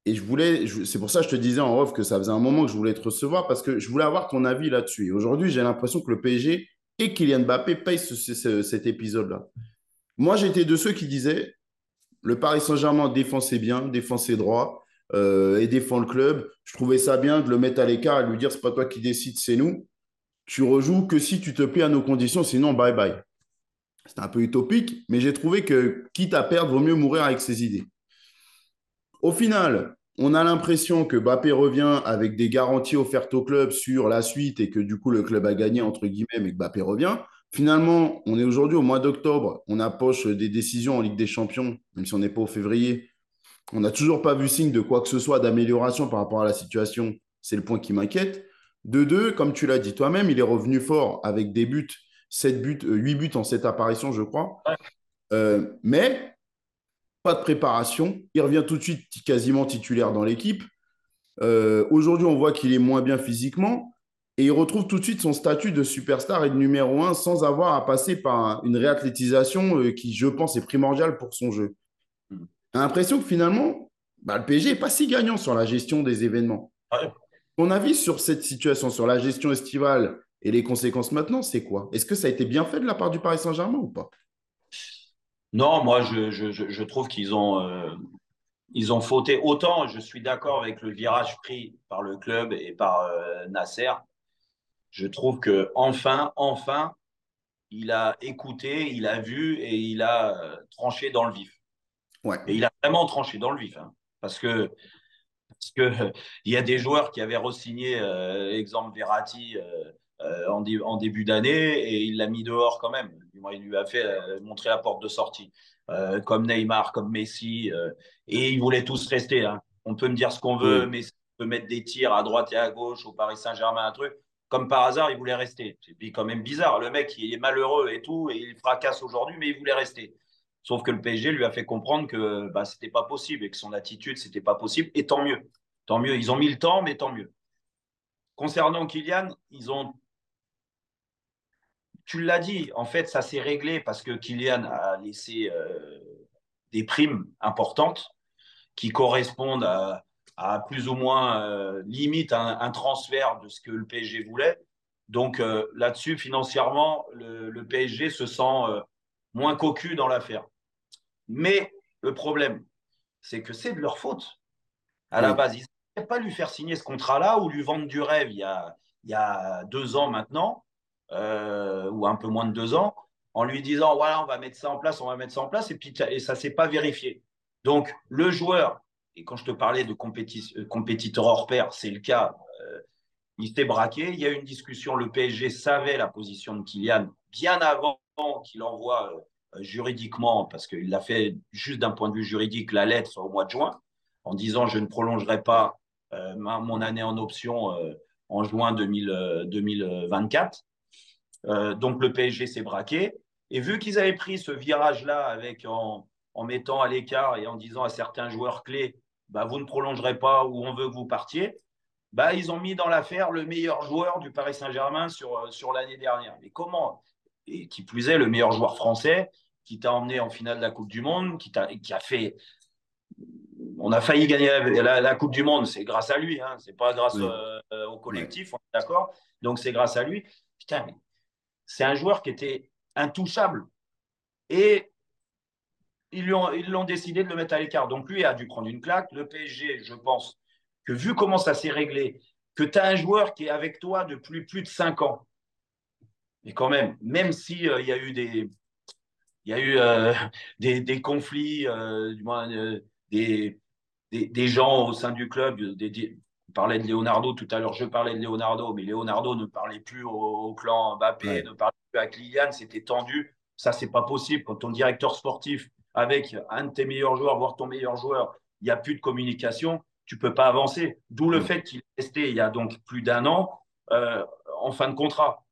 et je voulais, c'est pour ça que je te disais en off que ça faisait un moment que je voulais te recevoir parce que je voulais avoir ton avis là-dessus. Aujourd'hui, j'ai l'impression que le PSG et Kylian Mbappé payent cet épisode-là. Moi, j'étais de ceux qui disaient le Paris Saint-Germain défensait bien, défensait droit et défend le club. Je trouvais ça bien de le mettre à l'écart et lui dire c'est pas toi qui décides, c'est nous. Tu rejoues que si tu te plais à nos conditions, sinon bye bye. C'est un peu utopique, mais j'ai trouvé que quitte à perdre, vaut mieux mourir avec ses idées. Au final, on a l'impression que Bappé revient avec des garanties offertes au club sur la suite et que du coup le club a gagné entre guillemets, mais que Bappé revient. Finalement, on est aujourd'hui au mois d'octobre, on approche des décisions en Ligue des Champions, même si on n'est pas au février. On n'a toujours pas vu signe de quoi que ce soit d'amélioration par rapport à la situation. C'est le point qui m'inquiète. De deux, comme tu l'as dit toi-même, il est revenu fort avec des buts, 7 buts, 8 euh, buts en cette apparition, je crois. Euh, mais pas de préparation. Il revient tout de suite quasiment titulaire dans l'équipe. Euh, aujourd'hui, on voit qu'il est moins bien physiquement et il retrouve tout de suite son statut de superstar et de numéro un sans avoir à passer par une réathlétisation qui, je pense, est primordiale pour son jeu. J'ai l'impression que finalement, bah, le PSG n'est pas si gagnant sur la gestion des événements. Ton avis sur cette situation, sur la gestion estivale et les conséquences maintenant, c'est quoi? Est-ce que ça a été bien fait de la part du Paris Saint-Germain ou pas? Non, moi, je, je, trouve qu'ils ont, euh, ils ont fauté. Autant, je suis d'accord avec le virage pris par le club et par euh, Nasser. Je trouve que enfin, enfin, il a écouté, il a vu et il a euh, tranché dans le vif. Ouais. Et il a vraiment tranché dans le vif. Hein. parce que parce qu'il y a des joueurs qui avaient re-signé, euh, exemple Verratti, euh, euh, en, début d'année, et il l'a mis dehors quand même. Il lui a fait montrer la porte de sortie, comme Neymar, comme Messi, et ils voulaient tous rester. Hein. On peut me dire ce qu'on veut, mais on peut mettre des tirs à droite et à gauche au Paris Saint-Germain, un truc. Comme par hasard, il voulait rester. C'est quand même bizarre. Le mec, il est malheureux et tout, et il fracasse aujourd'hui, mais il voulait rester. Sauf que le PSG lui a fait comprendre que bah, ce n'était pas possible et que son attitude, ce n'était pas possible. Et tant mieux. Tant mieux. Ils ont mis le temps, mais tant mieux. Concernant Kylian, ils ont. Tu l'as dit, en fait, ça s'est réglé parce que Kylian a laissé euh, des primes importantes qui correspondent à, plus ou moins euh, limite un, transfert de ce que le PSG voulait. Donc euh, là-dessus, financièrement, le, le, PSG se sent moins cocu dans l'affaire. Mais le problème, c'est que c'est de leur faute. À la base, ils ne pas lui faire signer ce contrat-là ou lui vendre du rêve il y a, il y a deux ans maintenant, euh, ou un peu moins de deux ans, en lui disant voilà, on va mettre ça en place, on va mettre ça en place, et puis et ça ne s'est pas vérifié. Donc, le joueur, et quand je te parlais de euh, compétiteur hors pair, c'est le cas, euh, il s'était braqué. Il y a eu une discussion, le PSG savait la position de Kylian bien avant qu'il envoie juridiquement, parce qu'il l'a fait juste d'un point de vue juridique, la lettre au mois de juin, en disant je ne prolongerai pas euh, mon année en option euh, en juin 2024. donc le PSG s'est braqué. Et vu qu'ils avaient pris ce virage-là avec en, mettant à l'écart et en disant à certains joueurs clés, bah, vous ne prolongerez pas ou on veut que vous partiez, bah, ils ont mis dans l'affaire le meilleur joueur du Paris Saint-Germain sur, sur l'année dernière. Mais comment Et qui plus est, le meilleur joueur français, qui t'a emmené en finale de la Coupe du Monde, qui, a, qui a fait. On a failli gagner la, Coupe du Monde, c'est grâce à lui, hein. c'est pas grâce euh, au collectif, on est d'accord Donc c'est grâce à lui. Putain, mais c'est un joueur qui était intouchable. Et ils l'ont ils l'ont décidé de le mettre à l'écart. Donc lui a dû prendre une claque. Le PSG, je pense que vu comment ça s'est réglé, que tu as un joueur qui est avec toi depuis plus de 5 ans, mais quand même, même s'il euh, il y a eu des, il y a eu euh, des, conflits, euh, du moins euh, des, des, gens au sein du club. Des, on parlait de Leonardo tout à l'heure, je parlais de Leonardo, mais Leonardo ne parlait plus au, clan Mbappé, ne parlait plus à Kylian, c'était tendu. Ça, c'est pas possible. Quand ton directeur sportif, avec un de tes meilleurs joueurs, voire ton meilleur joueur, il n'y a plus de communication, tu peux pas avancer. D'où le fait qu'il est resté il y a donc plus d'un an en fin de contrat.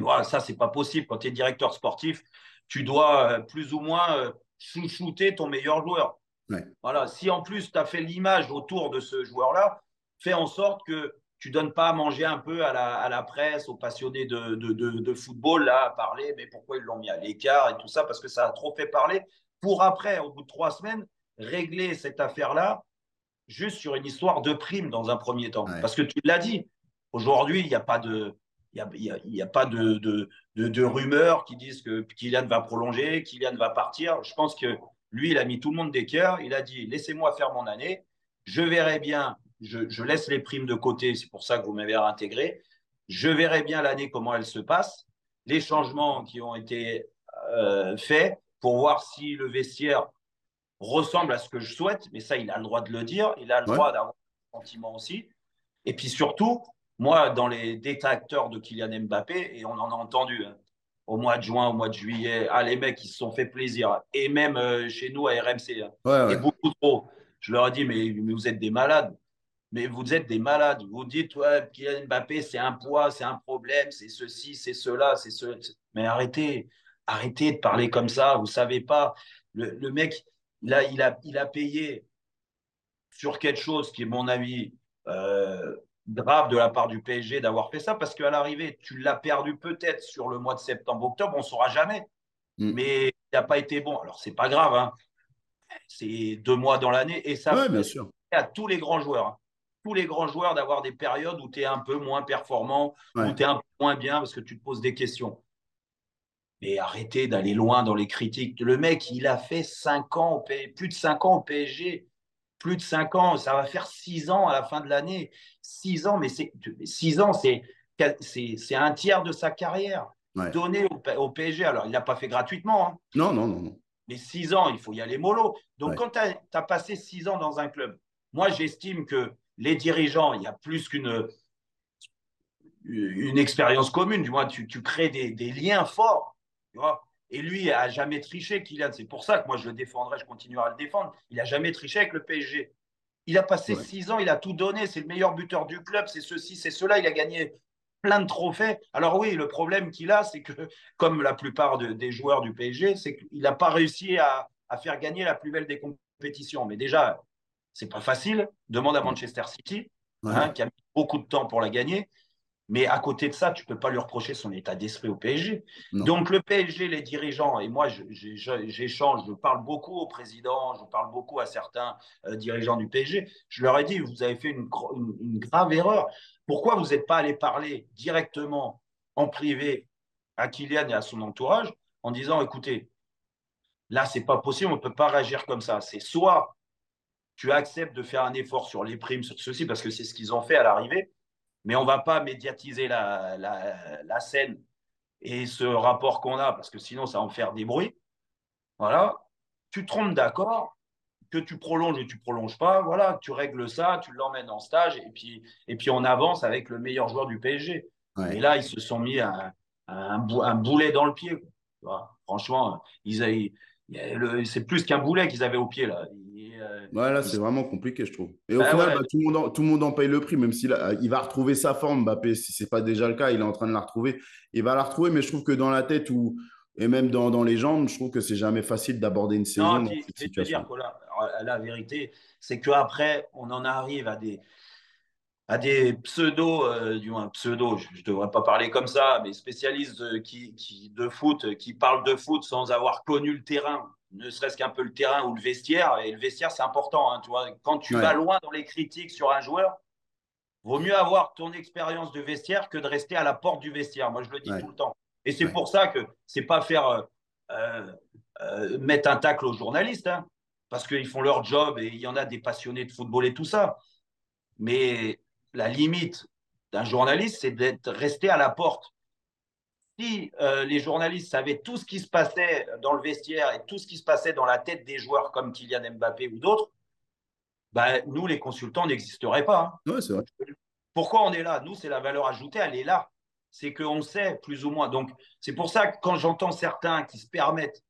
Voilà, ça, c'est pas possible. Quand tu es directeur sportif, tu dois euh, plus ou moins euh, chouchouter ton meilleur joueur. Voilà. Si en plus tu as fait l'image autour de ce joueur-là, fais en sorte que tu ne donnes pas à manger un peu à la, à la presse, aux passionnés de, de, de, football, là, à parler, mais pourquoi ils l'ont mis à l'écart et tout ça, parce que ça a trop fait parler, pour après, au bout de trois semaines, régler cette affaire-là juste sur une histoire de prime dans un premier temps. Parce que tu l'as dit, aujourd'hui, il n'y a pas de, il n'y a, pas de, de, rumeurs qui disent que Kylian va prolonger, Kylian va partir. Je pense que lui, il a mis tout le monde d'équerre. Il a dit laissez-moi faire mon année. Je verrai bien. Je, laisse les primes de côté. C'est pour ça que vous m'avez intégré. Je verrai bien l'année comment elle se passe, les changements qui ont été euh, faits pour voir si le vestiaire ressemble à ce que je souhaite, mais ça, il a le droit de le dire, il a le droit d'avoir un sentiment aussi. Et puis surtout, moi, dans les détracteurs de Kylian Mbappé, et on en a entendu hein, au mois de juin, au mois de juillet, ah, les mecs, ils se sont fait plaisir. Et même euh, chez nous à RMC, hein. et beaucoup trop. Je leur ai dit, mais, vous êtes des malades. Mais vous êtes des malades. Vous dites, ouais, Kylian Mbappé, c'est un poids, c'est un problème, c'est ceci, c'est cela, c'est ce. Mais arrêtez, arrêtez de parler comme ça. Vous savez pas. Le, mec, il a, il, a, il a payé sur quelque chose qui est, mon avis, euh, grave de la part du PSG d'avoir fait ça parce qu'à l'arrivée, tu l'as perdu peut-être sur le mois de septembre-octobre, on ne saura jamais. Mm. Mais il n'a pas été bon. Alors, c'est pas grave. Hein. C'est deux mois dans l'année et ça ouais, bien sûr. à tous les grands joueurs. Hein. Tous les grands joueurs d'avoir des périodes où tu es un peu moins performant, où tu es un peu moins bien parce que tu te poses des questions. Mais arrêtez d'aller loin dans les critiques. Le mec, il a fait cinq ans plus de cinq ans au PSG plus de 5 ans, ça va faire 6 ans à la fin de l'année. 6 ans, mais c'est 6 ans, c'est un tiers de sa carrière donné au, PSG. Alors, il l'a pas fait gratuitement. Hein. Non, non, non, non. Mais 6 ans, il faut y aller mollo. Donc, quand tu as, passé 6 ans dans un club, moi, j'estime que les dirigeants, il y a plus qu'une une expérience commune. Du moins, tu, tu crées des, des, liens forts. Tu vois et lui a jamais triché, Kylian. C'est pour ça que moi je le défendrai, je continuerai à le défendre. Il a jamais triché avec le PSG. Il a passé six ans, il a tout donné. C'est le meilleur buteur du club. C'est ceci, c'est cela. Il a gagné plein de trophées. Alors oui, le problème qu'il a, c'est que, comme la plupart des joueurs du PSG, c'est qu'il n'a pas réussi à, faire gagner la plus belle des compétitions. Mais déjà, c'est pas facile. Demande à Manchester City, hein, qui a mis beaucoup de temps pour la gagner. Mais à côté de ça, tu ne peux pas lui reprocher son état d'esprit au PSG. Donc le PSG, les dirigeants, et moi j'échange, je parle beaucoup au président, je parle beaucoup à certains euh, dirigeants du PSG, je leur ai dit, vous avez fait une, grave erreur. Pourquoi vous n'êtes pas allé parler directement en privé à Kylian et à son entourage en disant, écoutez, là, c'est pas possible, on ne peut pas réagir comme ça. C'est soit tu acceptes de faire un effort sur les primes, sur ceci, parce que c'est ce qu'ils ont fait à l'arrivée, mais on ne va pas médiatiser la, la, scène et ce rapport qu'on a, parce que sinon, ça va en faire des bruits. Voilà. Tu te trompes d'accord, que tu prolonges ou tu prolonges pas, voilà, tu règles ça, tu l'emmènes en stage, et puis, et puis on avance avec le meilleur joueur du PSG. Et là, ils se sont mis un, un, un boulet dans le pied. Franchement, ils, c'est plus qu'un boulet qu'ils avaient au pied. Là. Ouais, là, c'est vraiment compliqué, je trouve. Et au bah final, bah, tout, le monde en, tout, le monde en, paye le prix, même s'il il va retrouver sa forme, Mbappé. Si ce n'est pas déjà le cas, il est en train de la retrouver. Il va la retrouver, mais je trouve que dans la tête ou, et même dans, dans les jambes, je trouve que c'est jamais facile d'aborder une saison. Non, je vais te dire, la vérité, c'est qu'après, on en arrive à des, à des pseudo, euh, du moins pseudo, je ne devrais pas parler comme ça, mais spécialistes qui, qui, de foot, qui parlent de foot sans avoir connu le terrain ne serait-ce qu'un peu le terrain ou le vestiaire. Et le vestiaire, c'est important. Hein, tu vois. Quand tu vas loin dans les critiques sur un joueur, vaut mieux avoir ton expérience de vestiaire que de rester à la porte du vestiaire. Moi, je le dis tout le temps. Et c'est pour ça que c'est pas faire euh, euh, euh, mettre un tacle aux journalistes, hein, parce qu'ils font leur job et il y en a des passionnés de football et tout ça. Mais la limite d'un journaliste, c'est d'être resté à la porte si euh, les journalistes savaient tout ce qui se passait dans le vestiaire et tout ce qui se passait dans la tête des joueurs comme Kylian Mbappé ou d'autres, bah, nous, les consultants, n'existeraient pas. Hein. c'est vrai. Pourquoi on est là? Nous, c'est la valeur ajoutée, elle est là. C'est qu'on sait plus ou moins. Donc, c'est pour ça que quand j'entends certains qui se permettent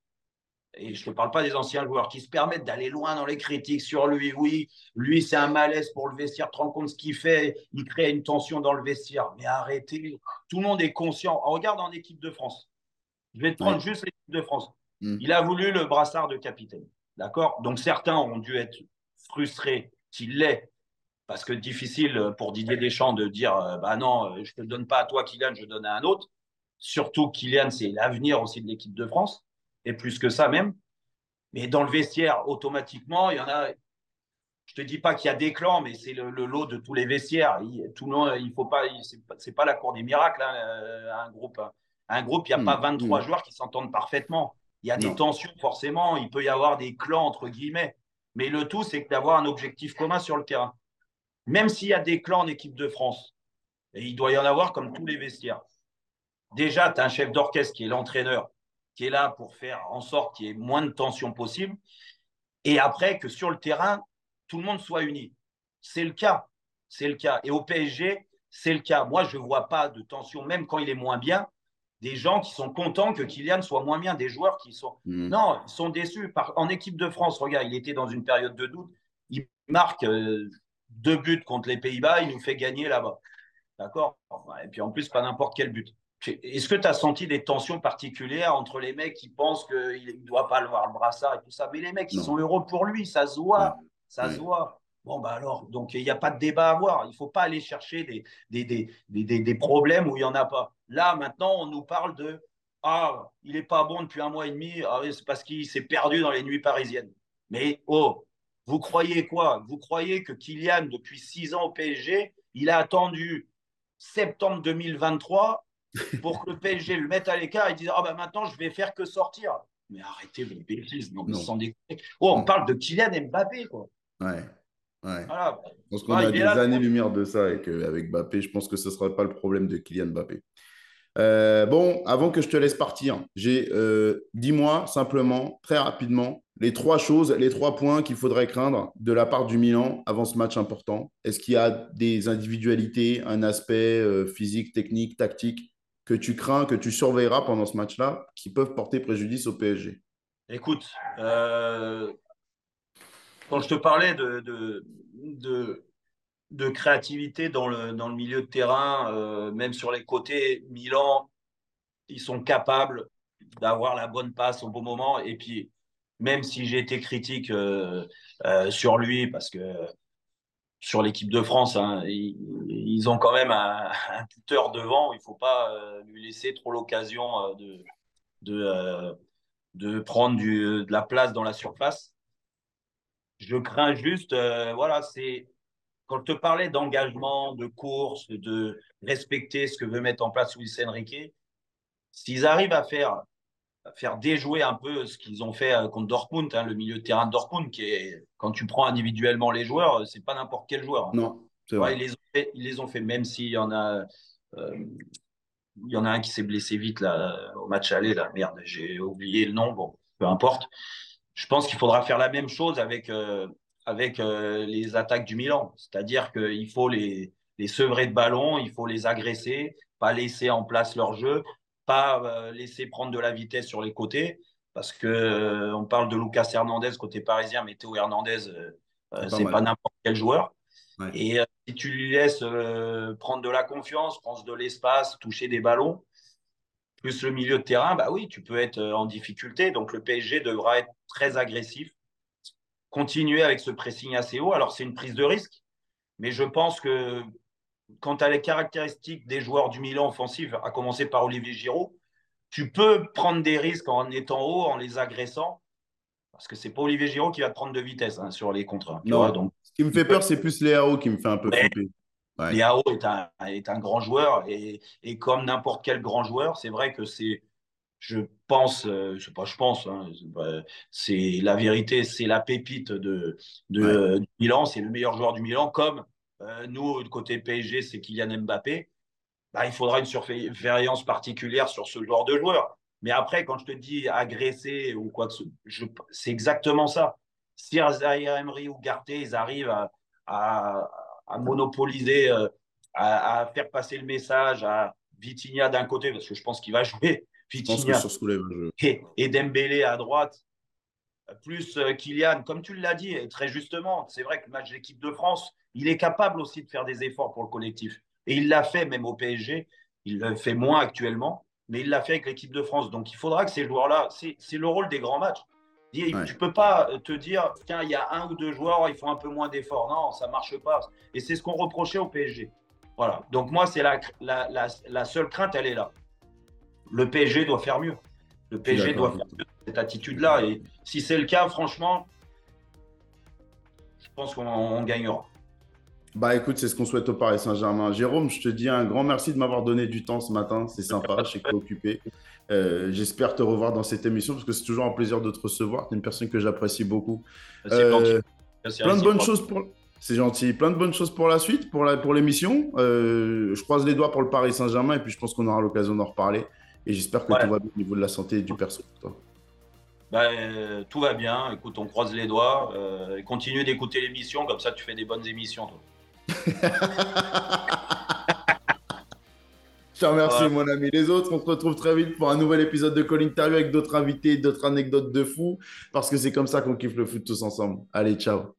et je ne parle pas des anciens joueurs, qui se permettent d'aller loin dans les critiques sur lui. Oui, lui, c'est un malaise pour le vestiaire. Tu te rends compte ce qu'il fait Il crée une tension dans le vestiaire. Mais arrêtez. Tout le monde est conscient. regarde en équipe de France. Je vais te prendre juste l'équipe de France. Mm. Il a voulu le brassard de capitaine. D'accord? Donc certains ont dû être frustrés qu'il l'est. Parce que difficile pour Didier Deschamps de dire euh, bah non, je ne te le donne pas à toi, Kylian, je le donne à un autre. Surtout Kylian, c'est l'avenir aussi de l'équipe de France et plus que ça même. Mais dans le vestiaire, automatiquement, il y en a. Je te dis pas qu'il y a des clans, mais c'est le, lot de tous les vestiaires. Il, tout le monde, il faut pas. C'est pas la cour des miracles, hein, euh, un groupe. Un groupe, il n'y a pas 23 hmm. hmm. joueurs qui s'entendent parfaitement. Il y a des tensions, forcément. Il peut y avoir des clans, entre guillemets. Mais le tout, c'est d'avoir un objectif commun sur le terrain. Même s'il y a des clans en équipe de France, et il doit y en avoir comme tous les vestiaires. Déjà, tu as un chef d'orchestre qui est l'entraîneur, qui est là pour faire en sorte qu'il y ait moins de tension possible. et après que sur le terrain, tout le monde soit uni. C'est le cas. C'est le cas. Et au PSG, c'est le cas. Moi, je ne vois pas de tension, même quand il est moins bien, des gens qui sont contents que Kylian soit moins bien, des joueurs qui sont. Hmm. Non, ils sont déçus. En équipe de France, regarde, il était dans une période de doute. Il marque euh, deux buts contre les Pays-Bas, il nous fait gagner là-bas. D'accord? Et puis en plus, pas n'importe quel but. Est-ce que tu as senti des tensions particulières entre les mecs qui pensent qu'il ne doit pas avoir le brassard et tout ça? Mais les mecs, ils sont heureux pour lui, ça se voit. Ça se voit. Bon, bah alors, donc il n'y a pas de débat à avoir. Il ne faut pas aller chercher des, des, des, des, problèmes où il n'y en a pas. Là, maintenant, on nous parle de Ah, il n'est pas bon depuis un mois et demi, ah, c'est parce qu'il s'est perdu dans les nuits parisiennes. Mais oh, vous croyez quoi? Vous croyez que Kylian, depuis six ans au PSG, il a attendu septembre 2023 pour que le PSG le mette à l'écart et dise Ah, bah maintenant, je vais faire que sortir. Mais arrêtez vos bêtises, non, sans déconner. Oh, on parle de Kylian Mbappé, quoi. Ouais. Ouais. Je pense qu'on a des années-lumière de ça et qu'avec Mbappé, je pense que ce ne sera pas le problème de Kylian Mbappé. Euh, bon, avant que je te laisse partir, j'ai euh, dis-moi simplement, très rapidement, les trois choses, les trois points qu'il faudrait craindre de la part du Milan avant ce match important. Est-ce qu'il y a des individualités, un aspect euh, physique, technique, tactique? Que tu crains, que tu surveilleras pendant ce match-là, qui peuvent porter préjudice au PSG Écoute, quand je te parlais de, de, de, créativité dans le, dans le, milieu de terrain, euh, même sur les côtés, Milan, ils sont capables d'avoir la bonne passe au bon moment. Et puis, même si j'ai été critique euh, euh, sur lui, parce que sur l'équipe de France, hein, ils, ont quand même un, un tuteur devant. Il ne faut pas lui laisser trop l'occasion de, de, de prendre de la place dans la surface. Je crains juste, euh, voilà, c'est quand je te parlais d'engagement, de course, de respecter ce que veut mettre en place Luis Enrique, s'ils arrivent à faire, faire déjouer un peu ce qu'ils ont fait euh, contre Dortmund, hein, le milieu de terrain de Dortmund, qui est, quand tu prends individuellement les joueurs, c'est pas n'importe quel joueur. Hein. Non, c'est vrai. ils, les ont fait, ils les ont fait, même s'il y en a. Euh, il y en a un qui s'est blessé vite là, au match aller. Là. Merde, j'ai oublié le nom. Bon, peu importe je pense qu'il faudra faire la même chose avec, euh, avec euh, les attaques du Milan. C'est-à-dire qu'il faut les, les sevrer de ballon, il faut les agresser, pas laisser en place leur jeu, pas euh, laisser prendre de la vitesse sur les côtés. Parce que on parle de Lucas Hernandez côté parisien, mais Théo Hernandez, c'est pas n'importe quel joueur. Et si tu lui laisses prendre de la confiance, prendre de l'espace, toucher des ballons, plus le milieu de terrain, bah oui, tu peux être en difficulté. Donc le PSG devra être très agressif, continuer avec ce pressing assez haut. Alors, c'est une prise de risque, mais je pense que quant à les caractéristiques des joueurs du Milan offensif, à commencer par Olivier Giroud, tu peux prendre des risques en étant haut, en les agressant, parce que c'est pas Olivier Giroud qui va te prendre de vitesse hein, sur les contrats. Non, donc, ce qui me fait peur, c'est plus Léao qui me fait un peu flipper. Léao est un, est un grand joueur et, et comme n'importe quel grand joueur, c'est vrai que c'est je pense, euh, je sais pas, je pense, hein, c'est la vérité, c'est la pépite de, de du Milan, c'est le meilleur joueur du Milan. Comme euh, nous, de côté PSG, c'est Kylian Mbappé. Bah, il faudra une surveillance particulière sur ce genre de joueur. Mais après, quand je te dis agresser ou quoi que ce soit, c'est exactement ça. Si Zahir Emery ou Garté, ils arrivent à, à, à monopoliser, euh, à, à, faire passer le message à Vitinha d'un côté, parce que je pense qu'il va jouer et, et, Dembélé à droite, plus euh, Kylian, comme tu l'as dit, très justement, c'est vrai que le match d'équipe de France, il est capable aussi de faire des efforts pour le collectif. Et il l'a fait même au PSG. Il le fait moins actuellement, mais il l'a fait avec l'équipe de France. Donc il faudra que ces joueurs-là, c'est le rôle des grands matchs. Tu ne peux pas te dire, tiens, il y a un ou deux joueurs, ils font un peu moins d'efforts. Non, ça ne marche pas. Et c'est ce qu'on reprochait au PSG. Voilà. Donc moi, c'est la, la, la, la, seule crainte, elle est là le PSG doit faire mieux. Le PSG doit faire mieux cette attitude-là. Et si c'est le cas, franchement, je pense qu'on gagnera. Bah écoute, c'est ce qu'on souhaite au Paris Saint-Germain. Jérôme, je te dis un grand merci de m'avoir donné du temps ce matin. C'est sympa, je sais que occupé. Euh, j'espère te revoir dans cette émission parce que c'est toujours un plaisir de te recevoir. Tu es une personne que j'apprécie beaucoup. Euh, plein de bonnes choses pour. C'est gentil. Plein de bonnes choses pour la suite, pour l'émission. Pour euh, je croise les doigts pour le Paris Saint-Germain et puis je pense qu'on aura l'occasion d'en reparler. Et j'espère que tout va bien au niveau de la santé et du perso. Ben, tout va bien. Écoute, on croise les doigts. Euh, continue d'écouter l'émission, comme ça tu fais des bonnes émissions. Toi. Je te remercie, mon ami. Les autres, on se retrouve très vite pour un nouvel épisode de Call Interview avec d'autres invités, d'autres anecdotes de fou, parce que c'est comme ça qu'on kiffe le foot tous ensemble. Allez, ciao.